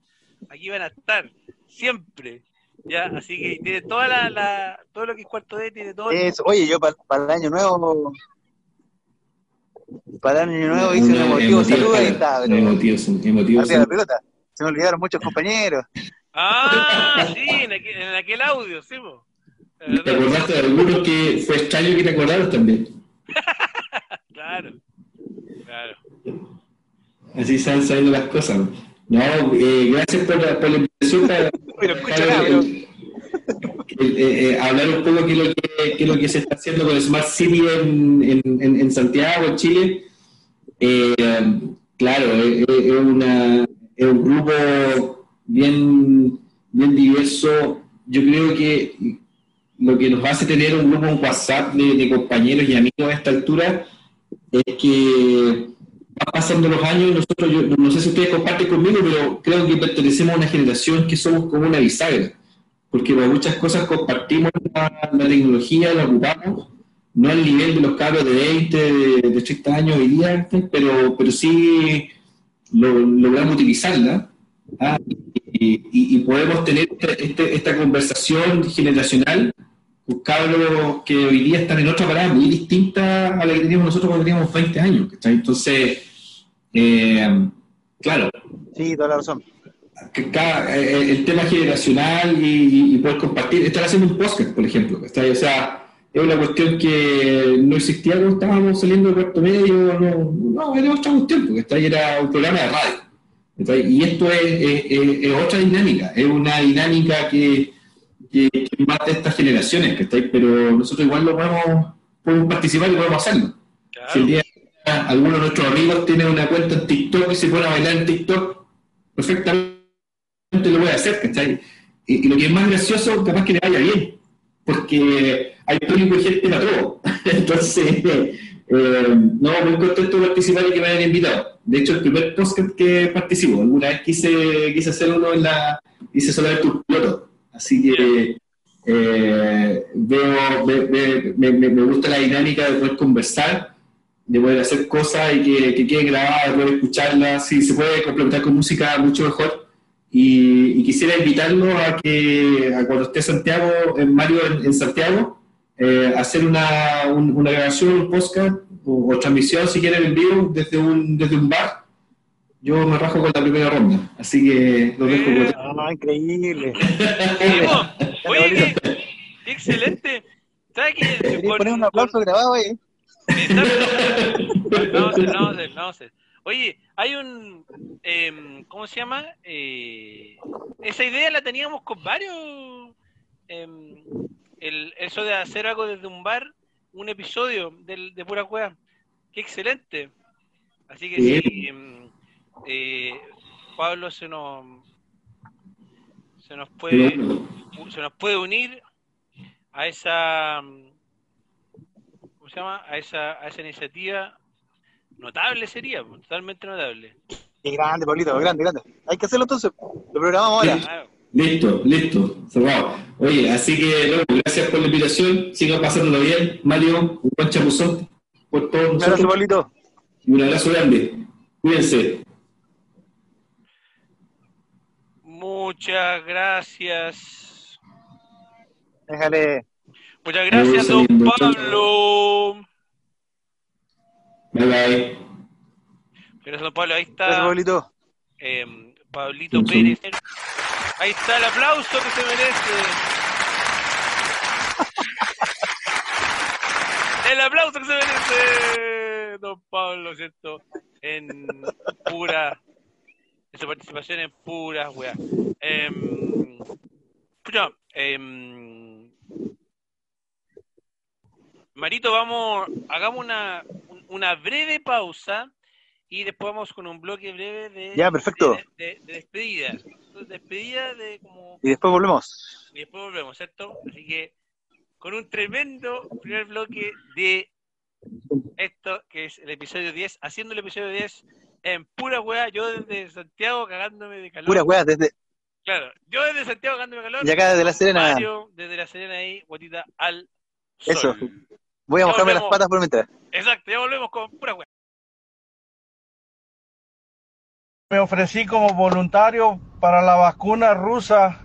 Aquí van a estar, siempre. Ya, así que tiene toda la, la- todo lo que es cuarto D, tiene todo. el- Eso. Oye, yo para el año nuevo Para el año nuevo hice un emotivo saludo y pero Emotivo, emotivo, la pelota. Se me olvidaron muchos compañeros. Ah, sí, en aquel, en aquel audio, sí, po. Es ¿Te acordaste de algunos que fue extraño que te acordaras también? Claro. Claro. Así se han salido las cosas. No, eh, gracias por la, por la invitación para, eh, eh, hablar un poco es, lo que, qué es lo que se está haciendo con Smart City en, en, en- en Santiago, en Chile. Eh, claro, es, es- es una, es un grupo bien, bien diverso. Yo creo que lo que nos hace tener un grupo en WhatsApp de, de compañeros y amigos a esta altura es que van pasando los años, nosotros, yo no sé si ustedes comparten conmigo, pero creo que pertenecemos a una generación que somos como una bisagra, porque para muchas cosas compartimos la, la tecnología, la ocupamos, no al nivel de los cabros de 20, de, de 30 años hoy día, antes, pero, pero sí lo- logramos utilizarla ¿ah? y, y- y podemos tener este- este- esta conversación generacional con cabros que hoy día están en otra parada muy distinta a la que teníamos nosotros cuando teníamos 20 años. ¿cachai? Entonces, eh, claro, Sí, toda la razón. cada- eh, el tema generacional y, y- poder compartir. Estar haciendo un podcast, por ejemplo. ¿cachai? O sea, es una cuestión que no existía cuando estábamos saliendo de cuarto medio, no, no era otra cuestión, porque ¿cachai? era un programa de radio. Y esto es, es- es- es otra dinámica, es una dinámica que, que, que de estas generaciones, ¿cachai? pero nosotros igual lo podemos, podemos participar y podemos hacerlo. Si el día alguno de nuestros amigos tiene una cuenta en TikTok y se pone a bailar en TikTok, perfectamente lo puede hacer, ¿cachai? Y, y lo que es más gracioso, capaz que le vaya bien, porque hay público y gente para todo. Entonces, eh, no, muy contento de participar y que me hayan invitado. De hecho, el primer podcast que participo, alguna vez quise, quise hacer uno en la, hice solamente un piloto. Así que eh, veo, ve- ve- me, me- me gusta la dinámica de poder conversar, de poder hacer cosas y que, que quede grabada, de poder escucharlas, si se puede complementar con música mucho mejor. Y, y quisiera invitarlo a que a cuando esté Santiago, en Mario en, en Santiago, eh, hacer una, un- una grabación, un podcast o, o transmisión, si quieren, en vivo desde un, desde un bar. Yo me rajo con la primera ronda, así que lo dejo Eh, con- Ah, increíble. Oye, qué, qué excelente. ¿Sabes qué? Poner un aplauso grabado ahí. Exacto. Vamos a hacer, vamos a. Oye, hay un. em, ¿Cómo se llama? Eh, esa idea la teníamos con varios. em, el, eso de hacer algo desde un bar, un episodio del, de pura cueva. Qué excelente. Así que sí, em, eh, Pablo se nos. Se nos puede se nos puede unir a esa ¿cómo se llama? a esa a esa iniciativa notable sería pues, totalmente notable Qué grande, Pablito, grande, grande. Hay que hacerlo entonces. Lo programamos ahora. Claro. Listo, listo, cerrado. Oye, así que gracias por la invitación, sigan pasándolo bien. Mario, un buen chapuzón por todos Un abrazo, nosotros Pablito. y un abrazo grande. Cuídense. Muchas gracias. Déjale. muchas gracias don Pablo. Bye bye. gracias don Pablo. Ahí Gracias, está Pablito. em, Pablito Pérez. Ahí está el aplauso que se merece. El aplauso que se merece don Pablo cierto en pura su participación en pura weá Em, em, Marito vamos hagamos una una breve pausa y después vamos con un bloque breve de Ya, perfecto. de, de- de despedida Entonces, despedida de como Y después volvemos. y después volvemos, ¿cierto? Así que con un tremendo primer bloque de esto que es el episodio 10, haciendo el episodio 10 en pura weá, yo desde Santiago cagándome de calor. Pura weá, desde. Claro, yo desde Santiago cagándome de calor. Y acá desde La Serena. Mario desde La Serena ahí, guatita al sol. Eso. Voy a Ya mojarme las patas por mientras. Exacto, ya volvemos con pura weá. Me ofrecí como voluntario para la vacuna rusa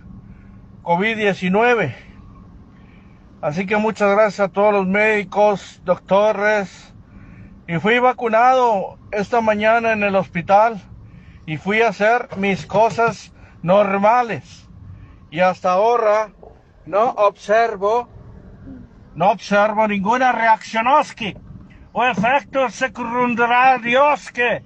COVID-19. Así que muchas gracias a todos los médicos, doctores Y fui vacunado esta mañana en el hospital y fui a hacer mis cosas normales. Y hasta ahora no observo, no observo ninguna reaccionoski o efectos secundarios que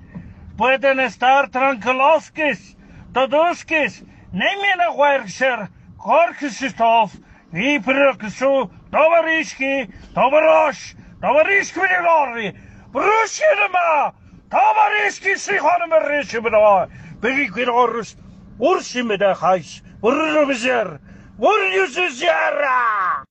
pueden estar tranquiloskis, toduskis, немена werkser, korkisistov, и приксу, товарищи, товарищ, товарищи Григорий, Брусинема, товарищи Сихонема Ришимена, Бегикирорус, Урсимеда Хайс, Уррубизер, Урюзизера! Ven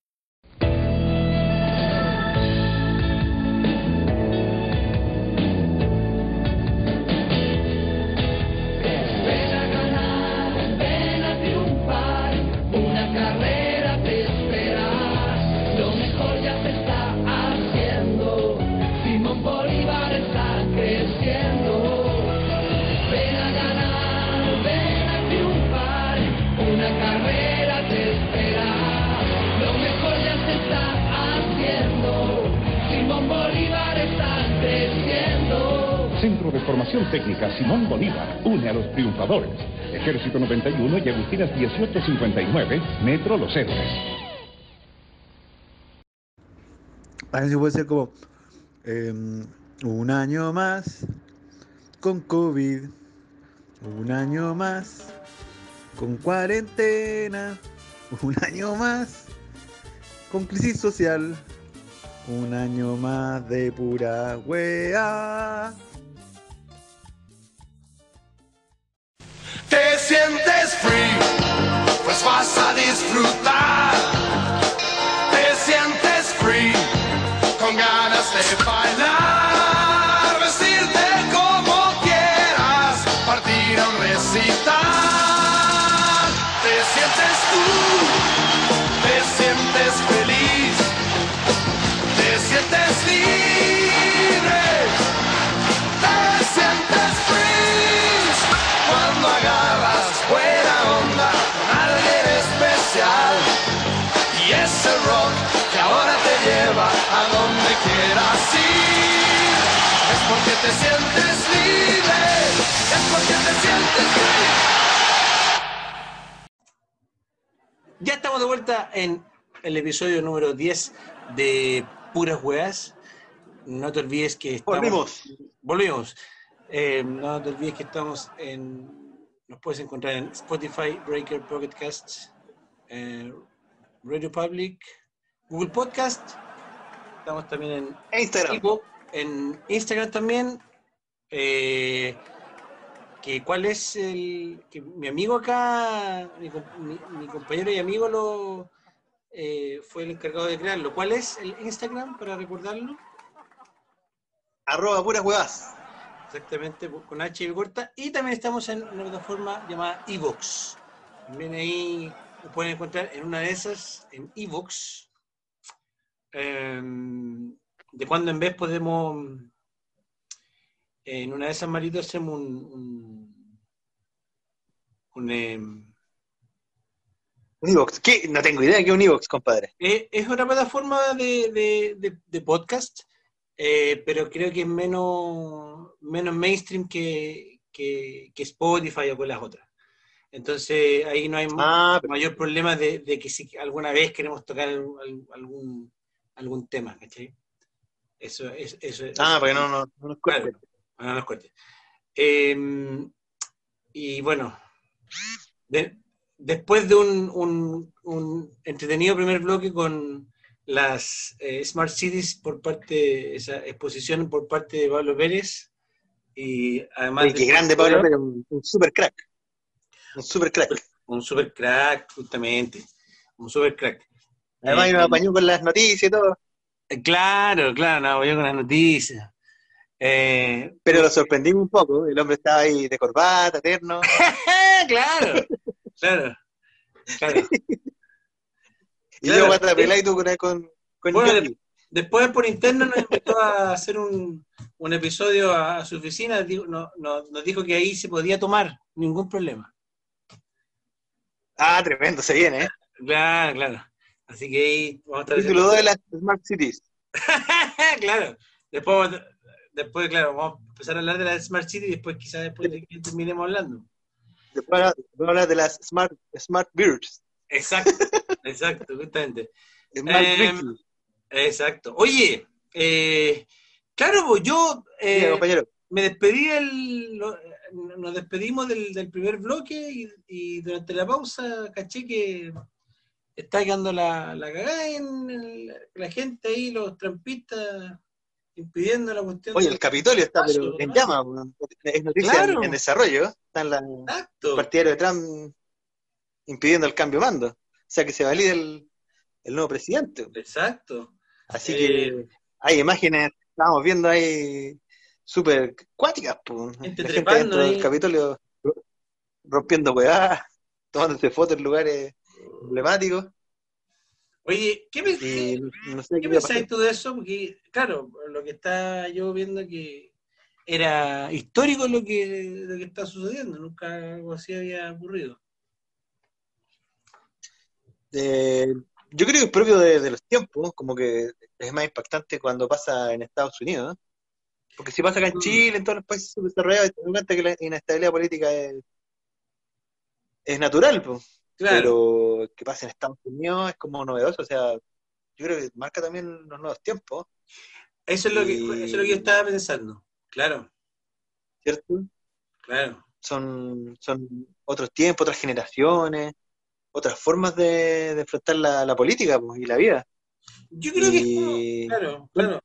Técnica Simón Bolívar une a los triunfadores. Ejército 91 y Agustinas 1859, Metro Los Héroes. A ver si puede ser como em, un año más con COVID, un año más con cuarentena, un año más con crisis social, un año más de pura wea. Te sientes free, pues vas a disfrutar. Te sientes free, con ganas de bailar, te sientes libre, es porque te sientes libre. Ya estamos de vuelta en el episodio número 10 de Puras Weas. No te olvides que estamos... Volvimos. Volvimos. Eh, no te olvides que estamos en... Nos puedes encontrar en Spotify, Breaker, Pocket Casts, eh, Radio Public, Google Podcast. Estamos también en Instagram. En Instagram también. Eh, que cuál es el que mi amigo acá, mi, com- mi- mi compañero y amigo lo eh, fue el encargado de crearlo. ¿Cuál es el Instagram para recordarlo? Arroba puras huevas. Exactamente, con H y corta. Y también estamos en una plataforma llamada Evox. También ahí lo pueden encontrar en una de esas, en Evox. Em, de cuando en vez podemos, en una de esas maritos hacemos un, un, un, em, Un Evox. ¿Qué? No tengo idea de qué es un Evox, compadre. Eh, es una plataforma de, de- de- de podcast, eh, pero creo que es menos, menos mainstream que, que, que Spotify o con las otras. Entonces ahí no hay Ah, mayor problema de, que si alguna vez queremos tocar algún, algún, algún tema, ¿cachai? Eso es... Eso, Ah, eso- porque no, no, no nos Claro, cuesta. no nos corte. Eh, y bueno, de- después de un, un- un entretenido primer bloque con las eh, Smart Cities por parte, esa exposición por parte de Pablo Pérez, y además... Qué de- grande Pablo Pérez, un, un super crack. Un super crack. Un super crack, justamente. Un super crack. Además, Eh, nos apañó con las noticias y todo. Claro, claro, no, yo con las noticias. Eh, Pero lo sorprendimos un poco. El hombre estaba ahí de corbata, eterno. claro, claro, claro. Y Claro. yo pelada y tú con, con, con Bueno, Yogi. Después por interno nos invitó a hacer un, un episodio a, a su oficina, no- no- nos dijo que ahí se podía tomar, ningún problema. Ah, tremendo, se viene, ¿eh? Claro, claro. Así que ahí vamos a estar Título 2 de las Smart Cities. claro. Después vamos a- después, claro, vamos a empezar a hablar de la Smart City y después quizás después de que terminemos hablando. Después habla- después habla de las Smart, smart Beards. Exacto, exacto, justamente. Smart Eh, Beards. Exacto. Oye, eh, claro, pues yo eh, compañero. me despedí del, lo- nos despedimos del, del primer bloque y, y durante la pausa caché que está quedando la, la cagada en el- la gente ahí, los trampistas, impidiendo la cuestión. Oye, el Capitolio está pero en weón. Es noticia Claro. en, en desarrollo. Están la, Exacto. partidario de Trump impidiendo el cambio de mando. O sea, que se valide el, el nuevo presidente. Exacto. Así Eh, que hay imágenes, estábamos viendo ahí súper cuáticas. po. Gente La gente dentro ahí. del Capitolio ro- rompiendo weá, tomándose fotos en lugares emblemáticos. Oye, ¿qué me, Y no sé ¿Qué qué va a pasar. pensáis tú de eso? Porque, claro, lo que está yo viendo que era histórico lo que, lo que está sucediendo, nunca algo así había ocurrido. Eh, yo creo que es propio de, de los tiempos, como que es más impactante cuando pasa en Estados Unidos, ¿no? Porque si pasa acá en Chile, en todos los países subdesarrollados, te das cuenta que la inestabilidad política es, es natural, pues. Claro. pero que pase en Estados Unidos es como novedoso, o sea, yo creo que marca también los nuevos tiempos, Eso es lo que, eso es lo que yo estaba pensando. Claro, ¿cierto? claro. Son, son otros tiempos, otras generaciones, otras formas de, de enfrentar la, la política pues, y la vida. Yo creo que Y- claro, claro.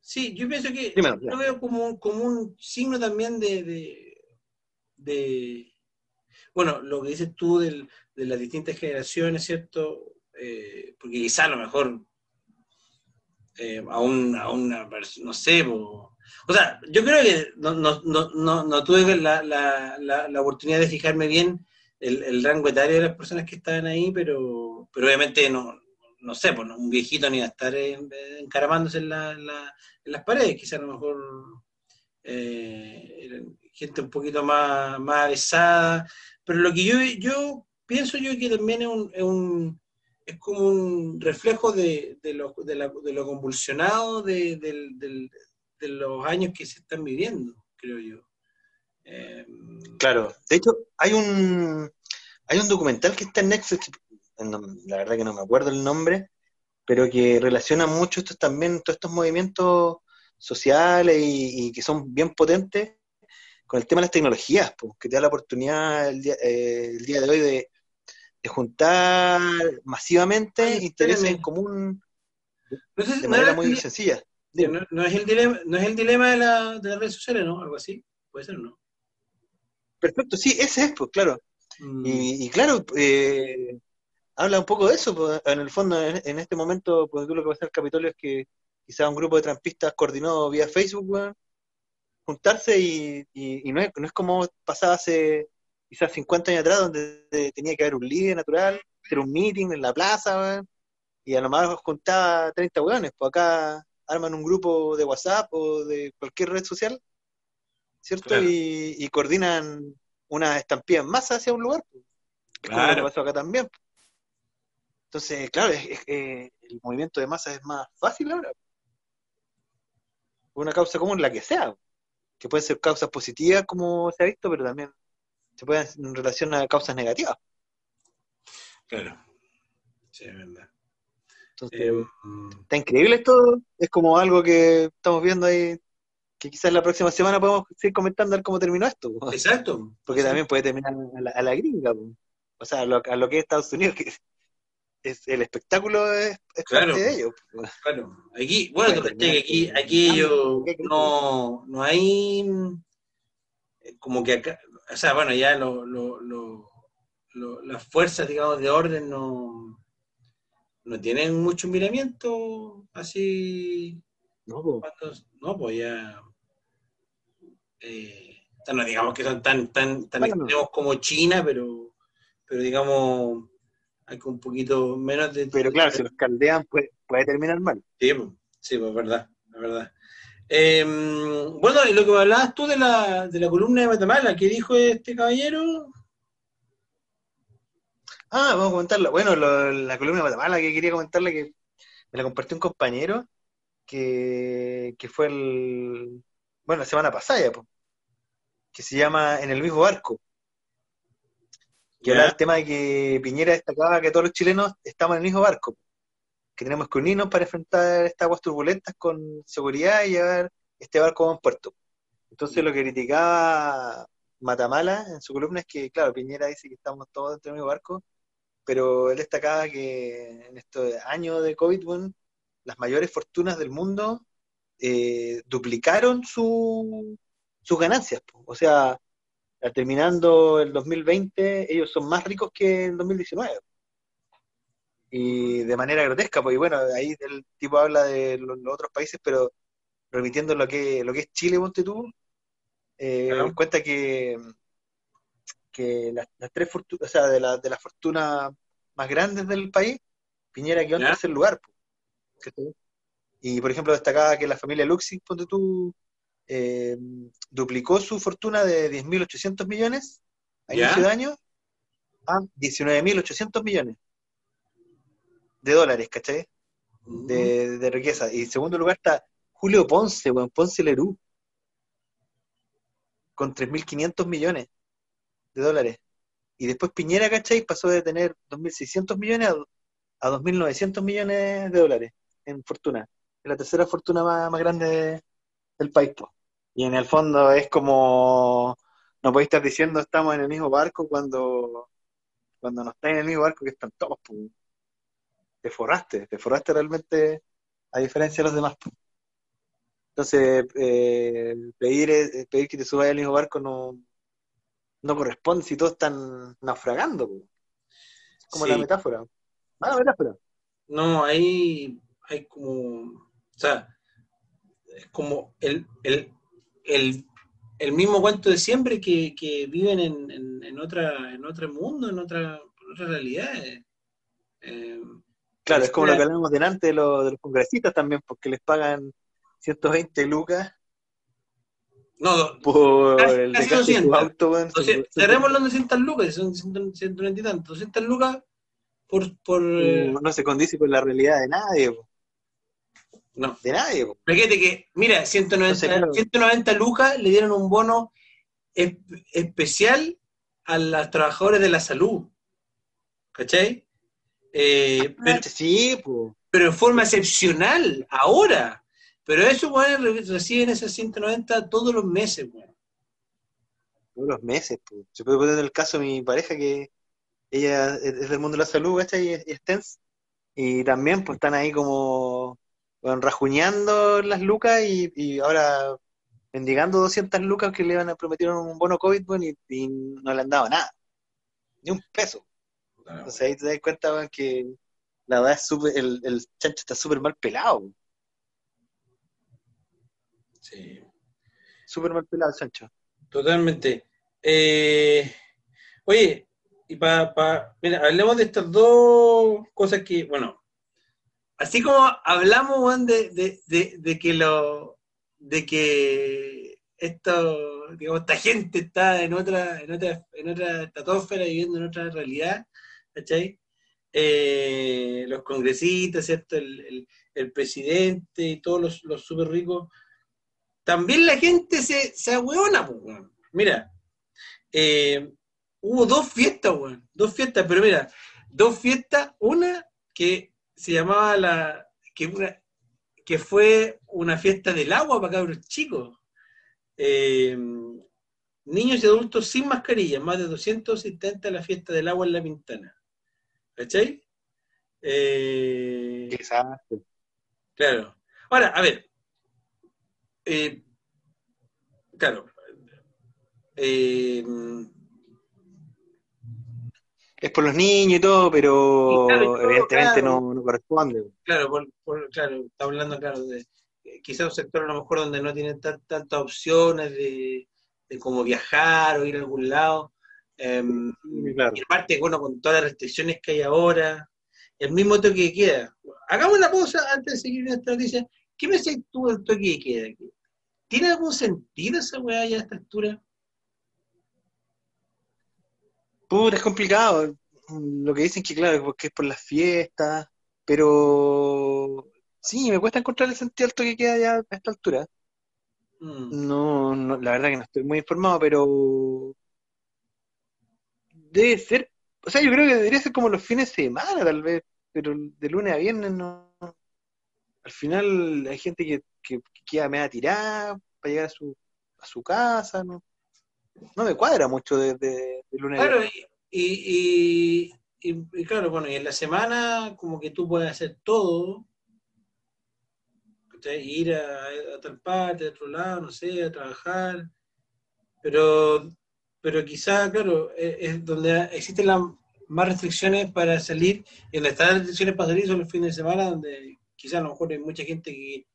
Sí, yo pienso que yo ya. veo como, un- como un signo también de, de, de- bueno, lo que dices tú del- de las distintas generaciones, ¿cierto? Eh, porque quizá a lo mejor eh, a, un- a una persona, no sé, o sea, yo creo que no, no, no, no, tuve la, la, la, la oportunidad de fijarme bien el, el rango etario de las personas que estaban ahí, pero, pero obviamente no, no sé, pues un viejito ni va a estar en- encaramándose en, la, en la- en las paredes, quizá a lo mejor eh, gente un poquito más, más avesada, pero lo que yo, yo pienso yo que también es un, es un- es como un reflejo de, de, lo, de, la- de lo convulsionado de, los años que se están viviendo, creo yo. Eh, Claro, de hecho, hay un, hay un documental que está en Netflix, la verdad que no me acuerdo el nombre, pero que relaciona mucho estos también, todos estos movimientos sociales y que son bien potentes con el tema de las tecnologías, pues, que te da la oportunidad el día, eh, el día de hoy de, de juntar masivamente intereses en común si- de manera era- muy sencilla. que no, no es el dilema, no es el dilema de, la, de las redes sociales, ¿no? Algo así. Puede ser, ¿no? Perfecto, sí, ese es, pues claro. Mm, Y, y claro, eh, habla un poco de eso, pues, en el fondo, en, en este momento, pues lo que pasa en el Capitolio es que quizá un grupo de trampistas coordinó vía Facebook, weón, juntarse y, y- y no, es, no es como pasaba hace quizás 50 años atrás, donde eh, tenía que haber un líder natural, hacer un meeting en la plaza, y a lo más juntaba 30 weones, pues acá arman un grupo de WhatsApp o de cualquier red social, ¿cierto? Claro. Y, y coordinan una estampida en masa hacia un lugar. pues. Es como lo que Claro. pasó acá también. Entonces, claro, es- es- eh, el movimiento de masa es más fácil ahora. Una causa común, la que sea. Que pueden ser causas positivas, como se ha visto, pero también se pueden en relación a causas negativas. Claro. Sí, es verdad. Entonces, Eh, mm, está increíble esto. Es como algo que estamos viendo ahí, que quizás la próxima semana podemos seguir comentando a ver cómo terminó esto. exacto. Porque también puede terminar a la, a la gringa. O sea, a lo, a lo que es Estados Unidos, que es, el espectáculo es, es Claro. parte de ello. po. Claro. Aquí, bueno, tú que aquí, aquí ellos ¿Qué crees? no, no hay eh, como que acá, o sea, bueno, ya lo, lo, lo- lo- las fuerzas, digamos, de orden no, no tienen mucho miramiento así No, cuando- no, pues ya eh, no digamos que son tan tan tan Bueno, no. extremos como China, pero pero digamos hay que un poquito menos de Pero claro, si los caldean puede, puede terminar mal. Sí, pues, sí, pues verdad, es verdad. Eh, bueno, y lo que me hablabas tú de la, de la columna de Guatemala, ¿qué dijo este caballero? Ah, vamos a comentarla. Bueno, lo- la columna de Guatemala que quería comentarle que me la compartió un compañero que, que fue el, bueno, la semana pasada, ya, que se llama En el mismo barco. Que Ya. habla del tema de que Piñera destacaba que todos los chilenos estamos en el mismo barco, que tenemos que unirnos para enfrentar estas aguas turbulentas con seguridad y llevar este barco a buen puerto. Entonces lo que criticaba Matamala en su columna es que, claro, Piñera dice que estamos todos dentro del mismo barco, pero él destacaba que en estos años de COVID, bueno, las mayores fortunas del mundo eh, duplicaron su, sus ganancias. po. O sea, terminando el 2020, ellos son más ricos que el 2019. Y de manera grotesca, porque bueno, ahí el tipo habla de los, los otros países, pero remitiendo lo que, lo que es Chile, ponte tú, eh, Claro. cuenta que, que las, las tres fortunas, o sea, de, la- de las fortunas más grandes del país, Piñera quedó en tercer lugar. po. Y por ejemplo, destacaba que la familia Luxig, ponte tú, eh, duplicó su fortuna de 10.800 millones a Ya. inicio de año a 19.800 millones de dólares, ¿cachai? De, de riqueza. Y en segundo lugar está Julio Ponce, weón, Ponce Lerú, con 3.500 millones de dólares. Y después Piñera, ¿cachai? Pasó de tener 2.600 millones a, a 2.900 millones de dólares en fortuna. Es la tercera fortuna más, más grande de- del país. po. Y en el fondo es como, no podéis estar diciendo estamos en el mismo barco cuando, cuando no estáis en el mismo barco que están todos. po. Te forraste, te forraste realmente a diferencia de los demás. po. Entonces, eh, pedir, eh, pedir que te subas al mismo barco no, no corresponde si todos están naufragando. po. Es como Sí. la metáfora. Ah, la metáfora. No, ahí hay como, o sea, es como el, el, el, el mismo cuento de siempre que, que viven en, en, en otra, en otro mundo, en otra, en otra realidad. eh. Claro, es como lo que hablamos delante de, los- de los congresistas también, porque les pagan 120 lucas no, por Casi- el casi desgaste de su 200. auto. entonces, cerremos los 200 lucas, son 100, 120 y tantos, 200 lucas por, por no se condice con la realidad de nadie, po. No. de nadie. po. Fíjate que, mira, 190, Entonces, claro. 190 lucas le dieron un bono es- especial a los trabajadores de la salud. ¿Cachai? Eh, pero, Ah, Sí, po. pero en forma excepcional, ahora. Pero esos weones re- reciben esas 190 todos los meses, weón. todos los meses. po. Se puede poner el caso de mi pareja que ella es del mundo de la salud, ¿cachai? Y es, y es TENS. Y también pues están ahí como bueno, rajuñando las lucas y, y ahora mendigando 200 lucas que le van a prometieron un bono COVID bueno, y, y no le han dado nada. Ni un peso. Entonces ahí te das cuenta que la verdad es súper, el, el chancho está súper mal pelado. Sí. Súper mal pelado el chancho. Totalmente. Eh, oye, y para, pa, mira, hablemos de estas dos cosas que, bueno, así como hablamos, de, de, de, que lo, de que esto, digamos, esta gente está en otra, en otra, en otra viviendo en otra realidad, ¿cachai? Eh, los congresistas, ¿cierto? El, el, presidente y todos los, los súper ricos también la gente se, se ahueona, pues. Mira, eh, hubo dos fiestas, weón. Dos fiestas, pero mira, dos fiestas, una que se llamaba la. que, una- que fue una fiesta del agua para cabros chicos. Eh, niños y adultos sin mascarilla, más de 200 asistentes a la fiesta del agua en La Pintana. ¿Cachai? Eh. Claro. Ahora, a ver. eh, claro. Eh, Es por los niños y todo, pero Y claro, y todo, evidentemente claro. no, no corresponde. claro, por, por- claro, está hablando, claro, de eh, quizás un sector a lo mejor donde no tienen tan- tantas opciones de, de cómo viajar o ir a algún lado. Eh, claro. Y aparte, bueno, con todas las restricciones que hay ahora, el mismo toque de queda. Hagamos una pausa antes de seguir en esta noticia. ¿Qué me dices tú del toque de queda? ¿Tiene algún sentido esa weá ya a esta altura? Puta, es complicado. Lo que dicen que, claro, porque es por las fiestas, pero Sí, me cuesta encontrar el sentido al toque de queda ya a esta altura. Mm. No, no, la verdad que no estoy muy informado, pero debe ser, o sea, yo creo que debería ser como los fines de semana, tal vez, pero de lunes a viernes no. Al final hay gente que, que, que queda media tirada para llegar a su, a su casa, no, no me cuadra mucho de, de- de lunes Claro, y, y, y, y- y claro, bueno, y en la semana como que tú puedes hacer todo, ir a, a tal parte, a otro lado, no sé, a trabajar, pero, pero quizá, claro, es, es donde existen las más restricciones para salir, y donde están las restricciones para salir son los fines de semana, donde quizá a lo mejor hay mucha gente que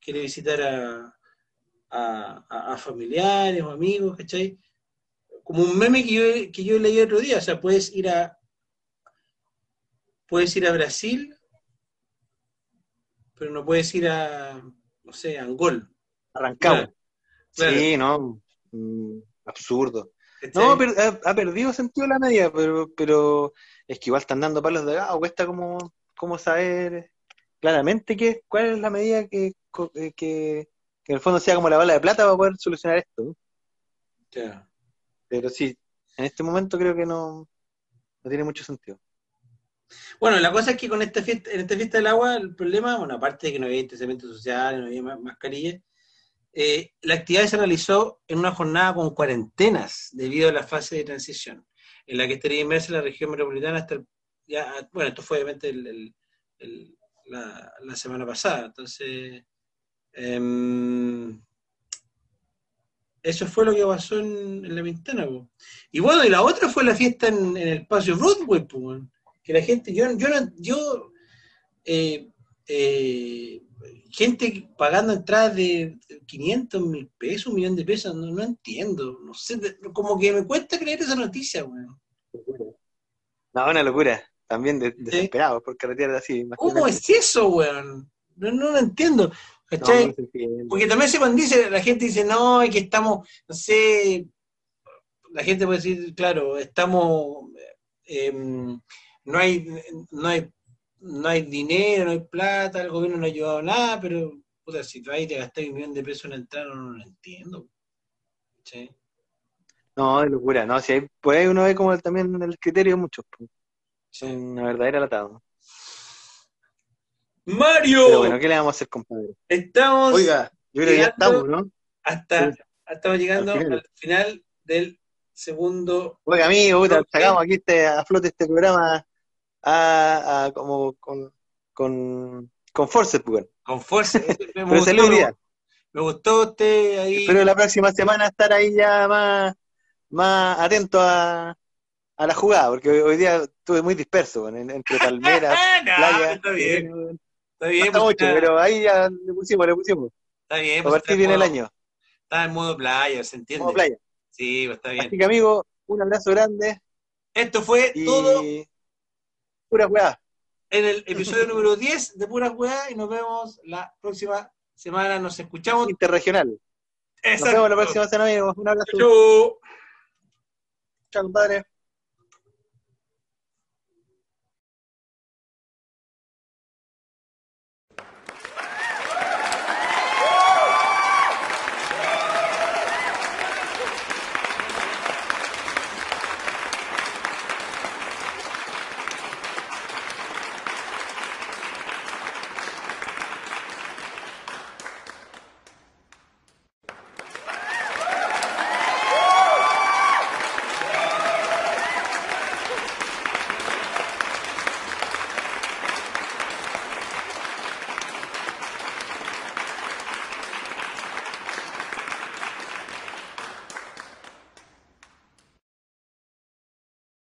quiere visitar a- a familiares o amigos, ¿cachai? Como un meme que yo, que yo leí otro día, o sea, puedes ir a puedes ir a Brasil, pero no puedes ir a, no sé, a Angol. Arrancamos. Claro. Sí, no, mm, absurdo. ¿cachai? No, pero ha, ha perdido sentido la media, pero, pero es que igual están dando palos de gato, cuesta como, como saber claramente qué, cuál es la medida que, eh, que, que en el fondo sea como la bala de plata para poder solucionar esto. ¿no? Pero sí, en este momento creo que no, no tiene mucho sentido. Bueno, la cosa es que con esta fiesta, en esta fiesta del agua, el problema, bueno, aparte de que no había distanciamiento social, no había ma- mascarilla, eh, la actividad se realizó en una jornada con cuarentenas debido a la fase de transición, en la que estaría inmersa la región metropolitana hasta el, bueno, esto fue obviamente el- la semana pasada, entonces em, eso fue lo que pasó en, en la ventana. Y bueno, y la otra fue la fiesta en, en el espacio Broadway, po, que la gente, yo, yo, yo eh, eh, gente pagando entradas de 500 mil pesos, un millón de pesos, no, no entiendo, no sé, como que me cuesta creer esa noticia, weón. No, una locura. También de- desesperados por carretera así. ¿Cómo es eso, weón? No, no lo entiendo. ¿Cachai? No, no se entiende. Porque también se dice, la gente dice, no, es que estamos, no sé, la gente puede decir, claro, estamos, eh, no hay, no hay, no hay dinero, no hay plata, el gobierno no ha ayudado nada, pero, puta, si tú ahí te gastas un millón de pesos en entrar, no, no lo entiendo. ¿Cachai? No, de locura. No, si hay, por ahí uno ve como también el criterio muchos. pues. Son una verdadera latada. Mario, Pero bueno, ¿qué le vamos a hacer, compadre? estamos Oiga, yo creo que ya llegando estamos, ¿no? hasta, estamos llegando Al final. al final del segundo Oiga, amigo, puta, sacamos aquí este, a flote este programa a, a- como con, con, con Force, pues, weón. con fuerza. Me Pero gustó, me gustó usted ahí. Espero la próxima semana estar ahí ya más, más atento a, a la jugada, porque hoy, hoy día estuve muy disperso, entre palmeras, No, playa. está bien, weón. Está bien, pues, está, pero ahí ya le pusimos, le pusimos. está bien. A pues, partir viene en el modo- año, Está en modo playa, ¿se entiende? como playa. Sí, pues está bien. Así que, amigo, un abrazo grande Esto fue y todo pura weá. en el episodio número 10 de Pura Weá y nos vemos la próxima semana. Nos escuchamos. Interregional. Nos Exacto. vemos la próxima semana, amigos. Un abrazo. Chau. Chao, compadre.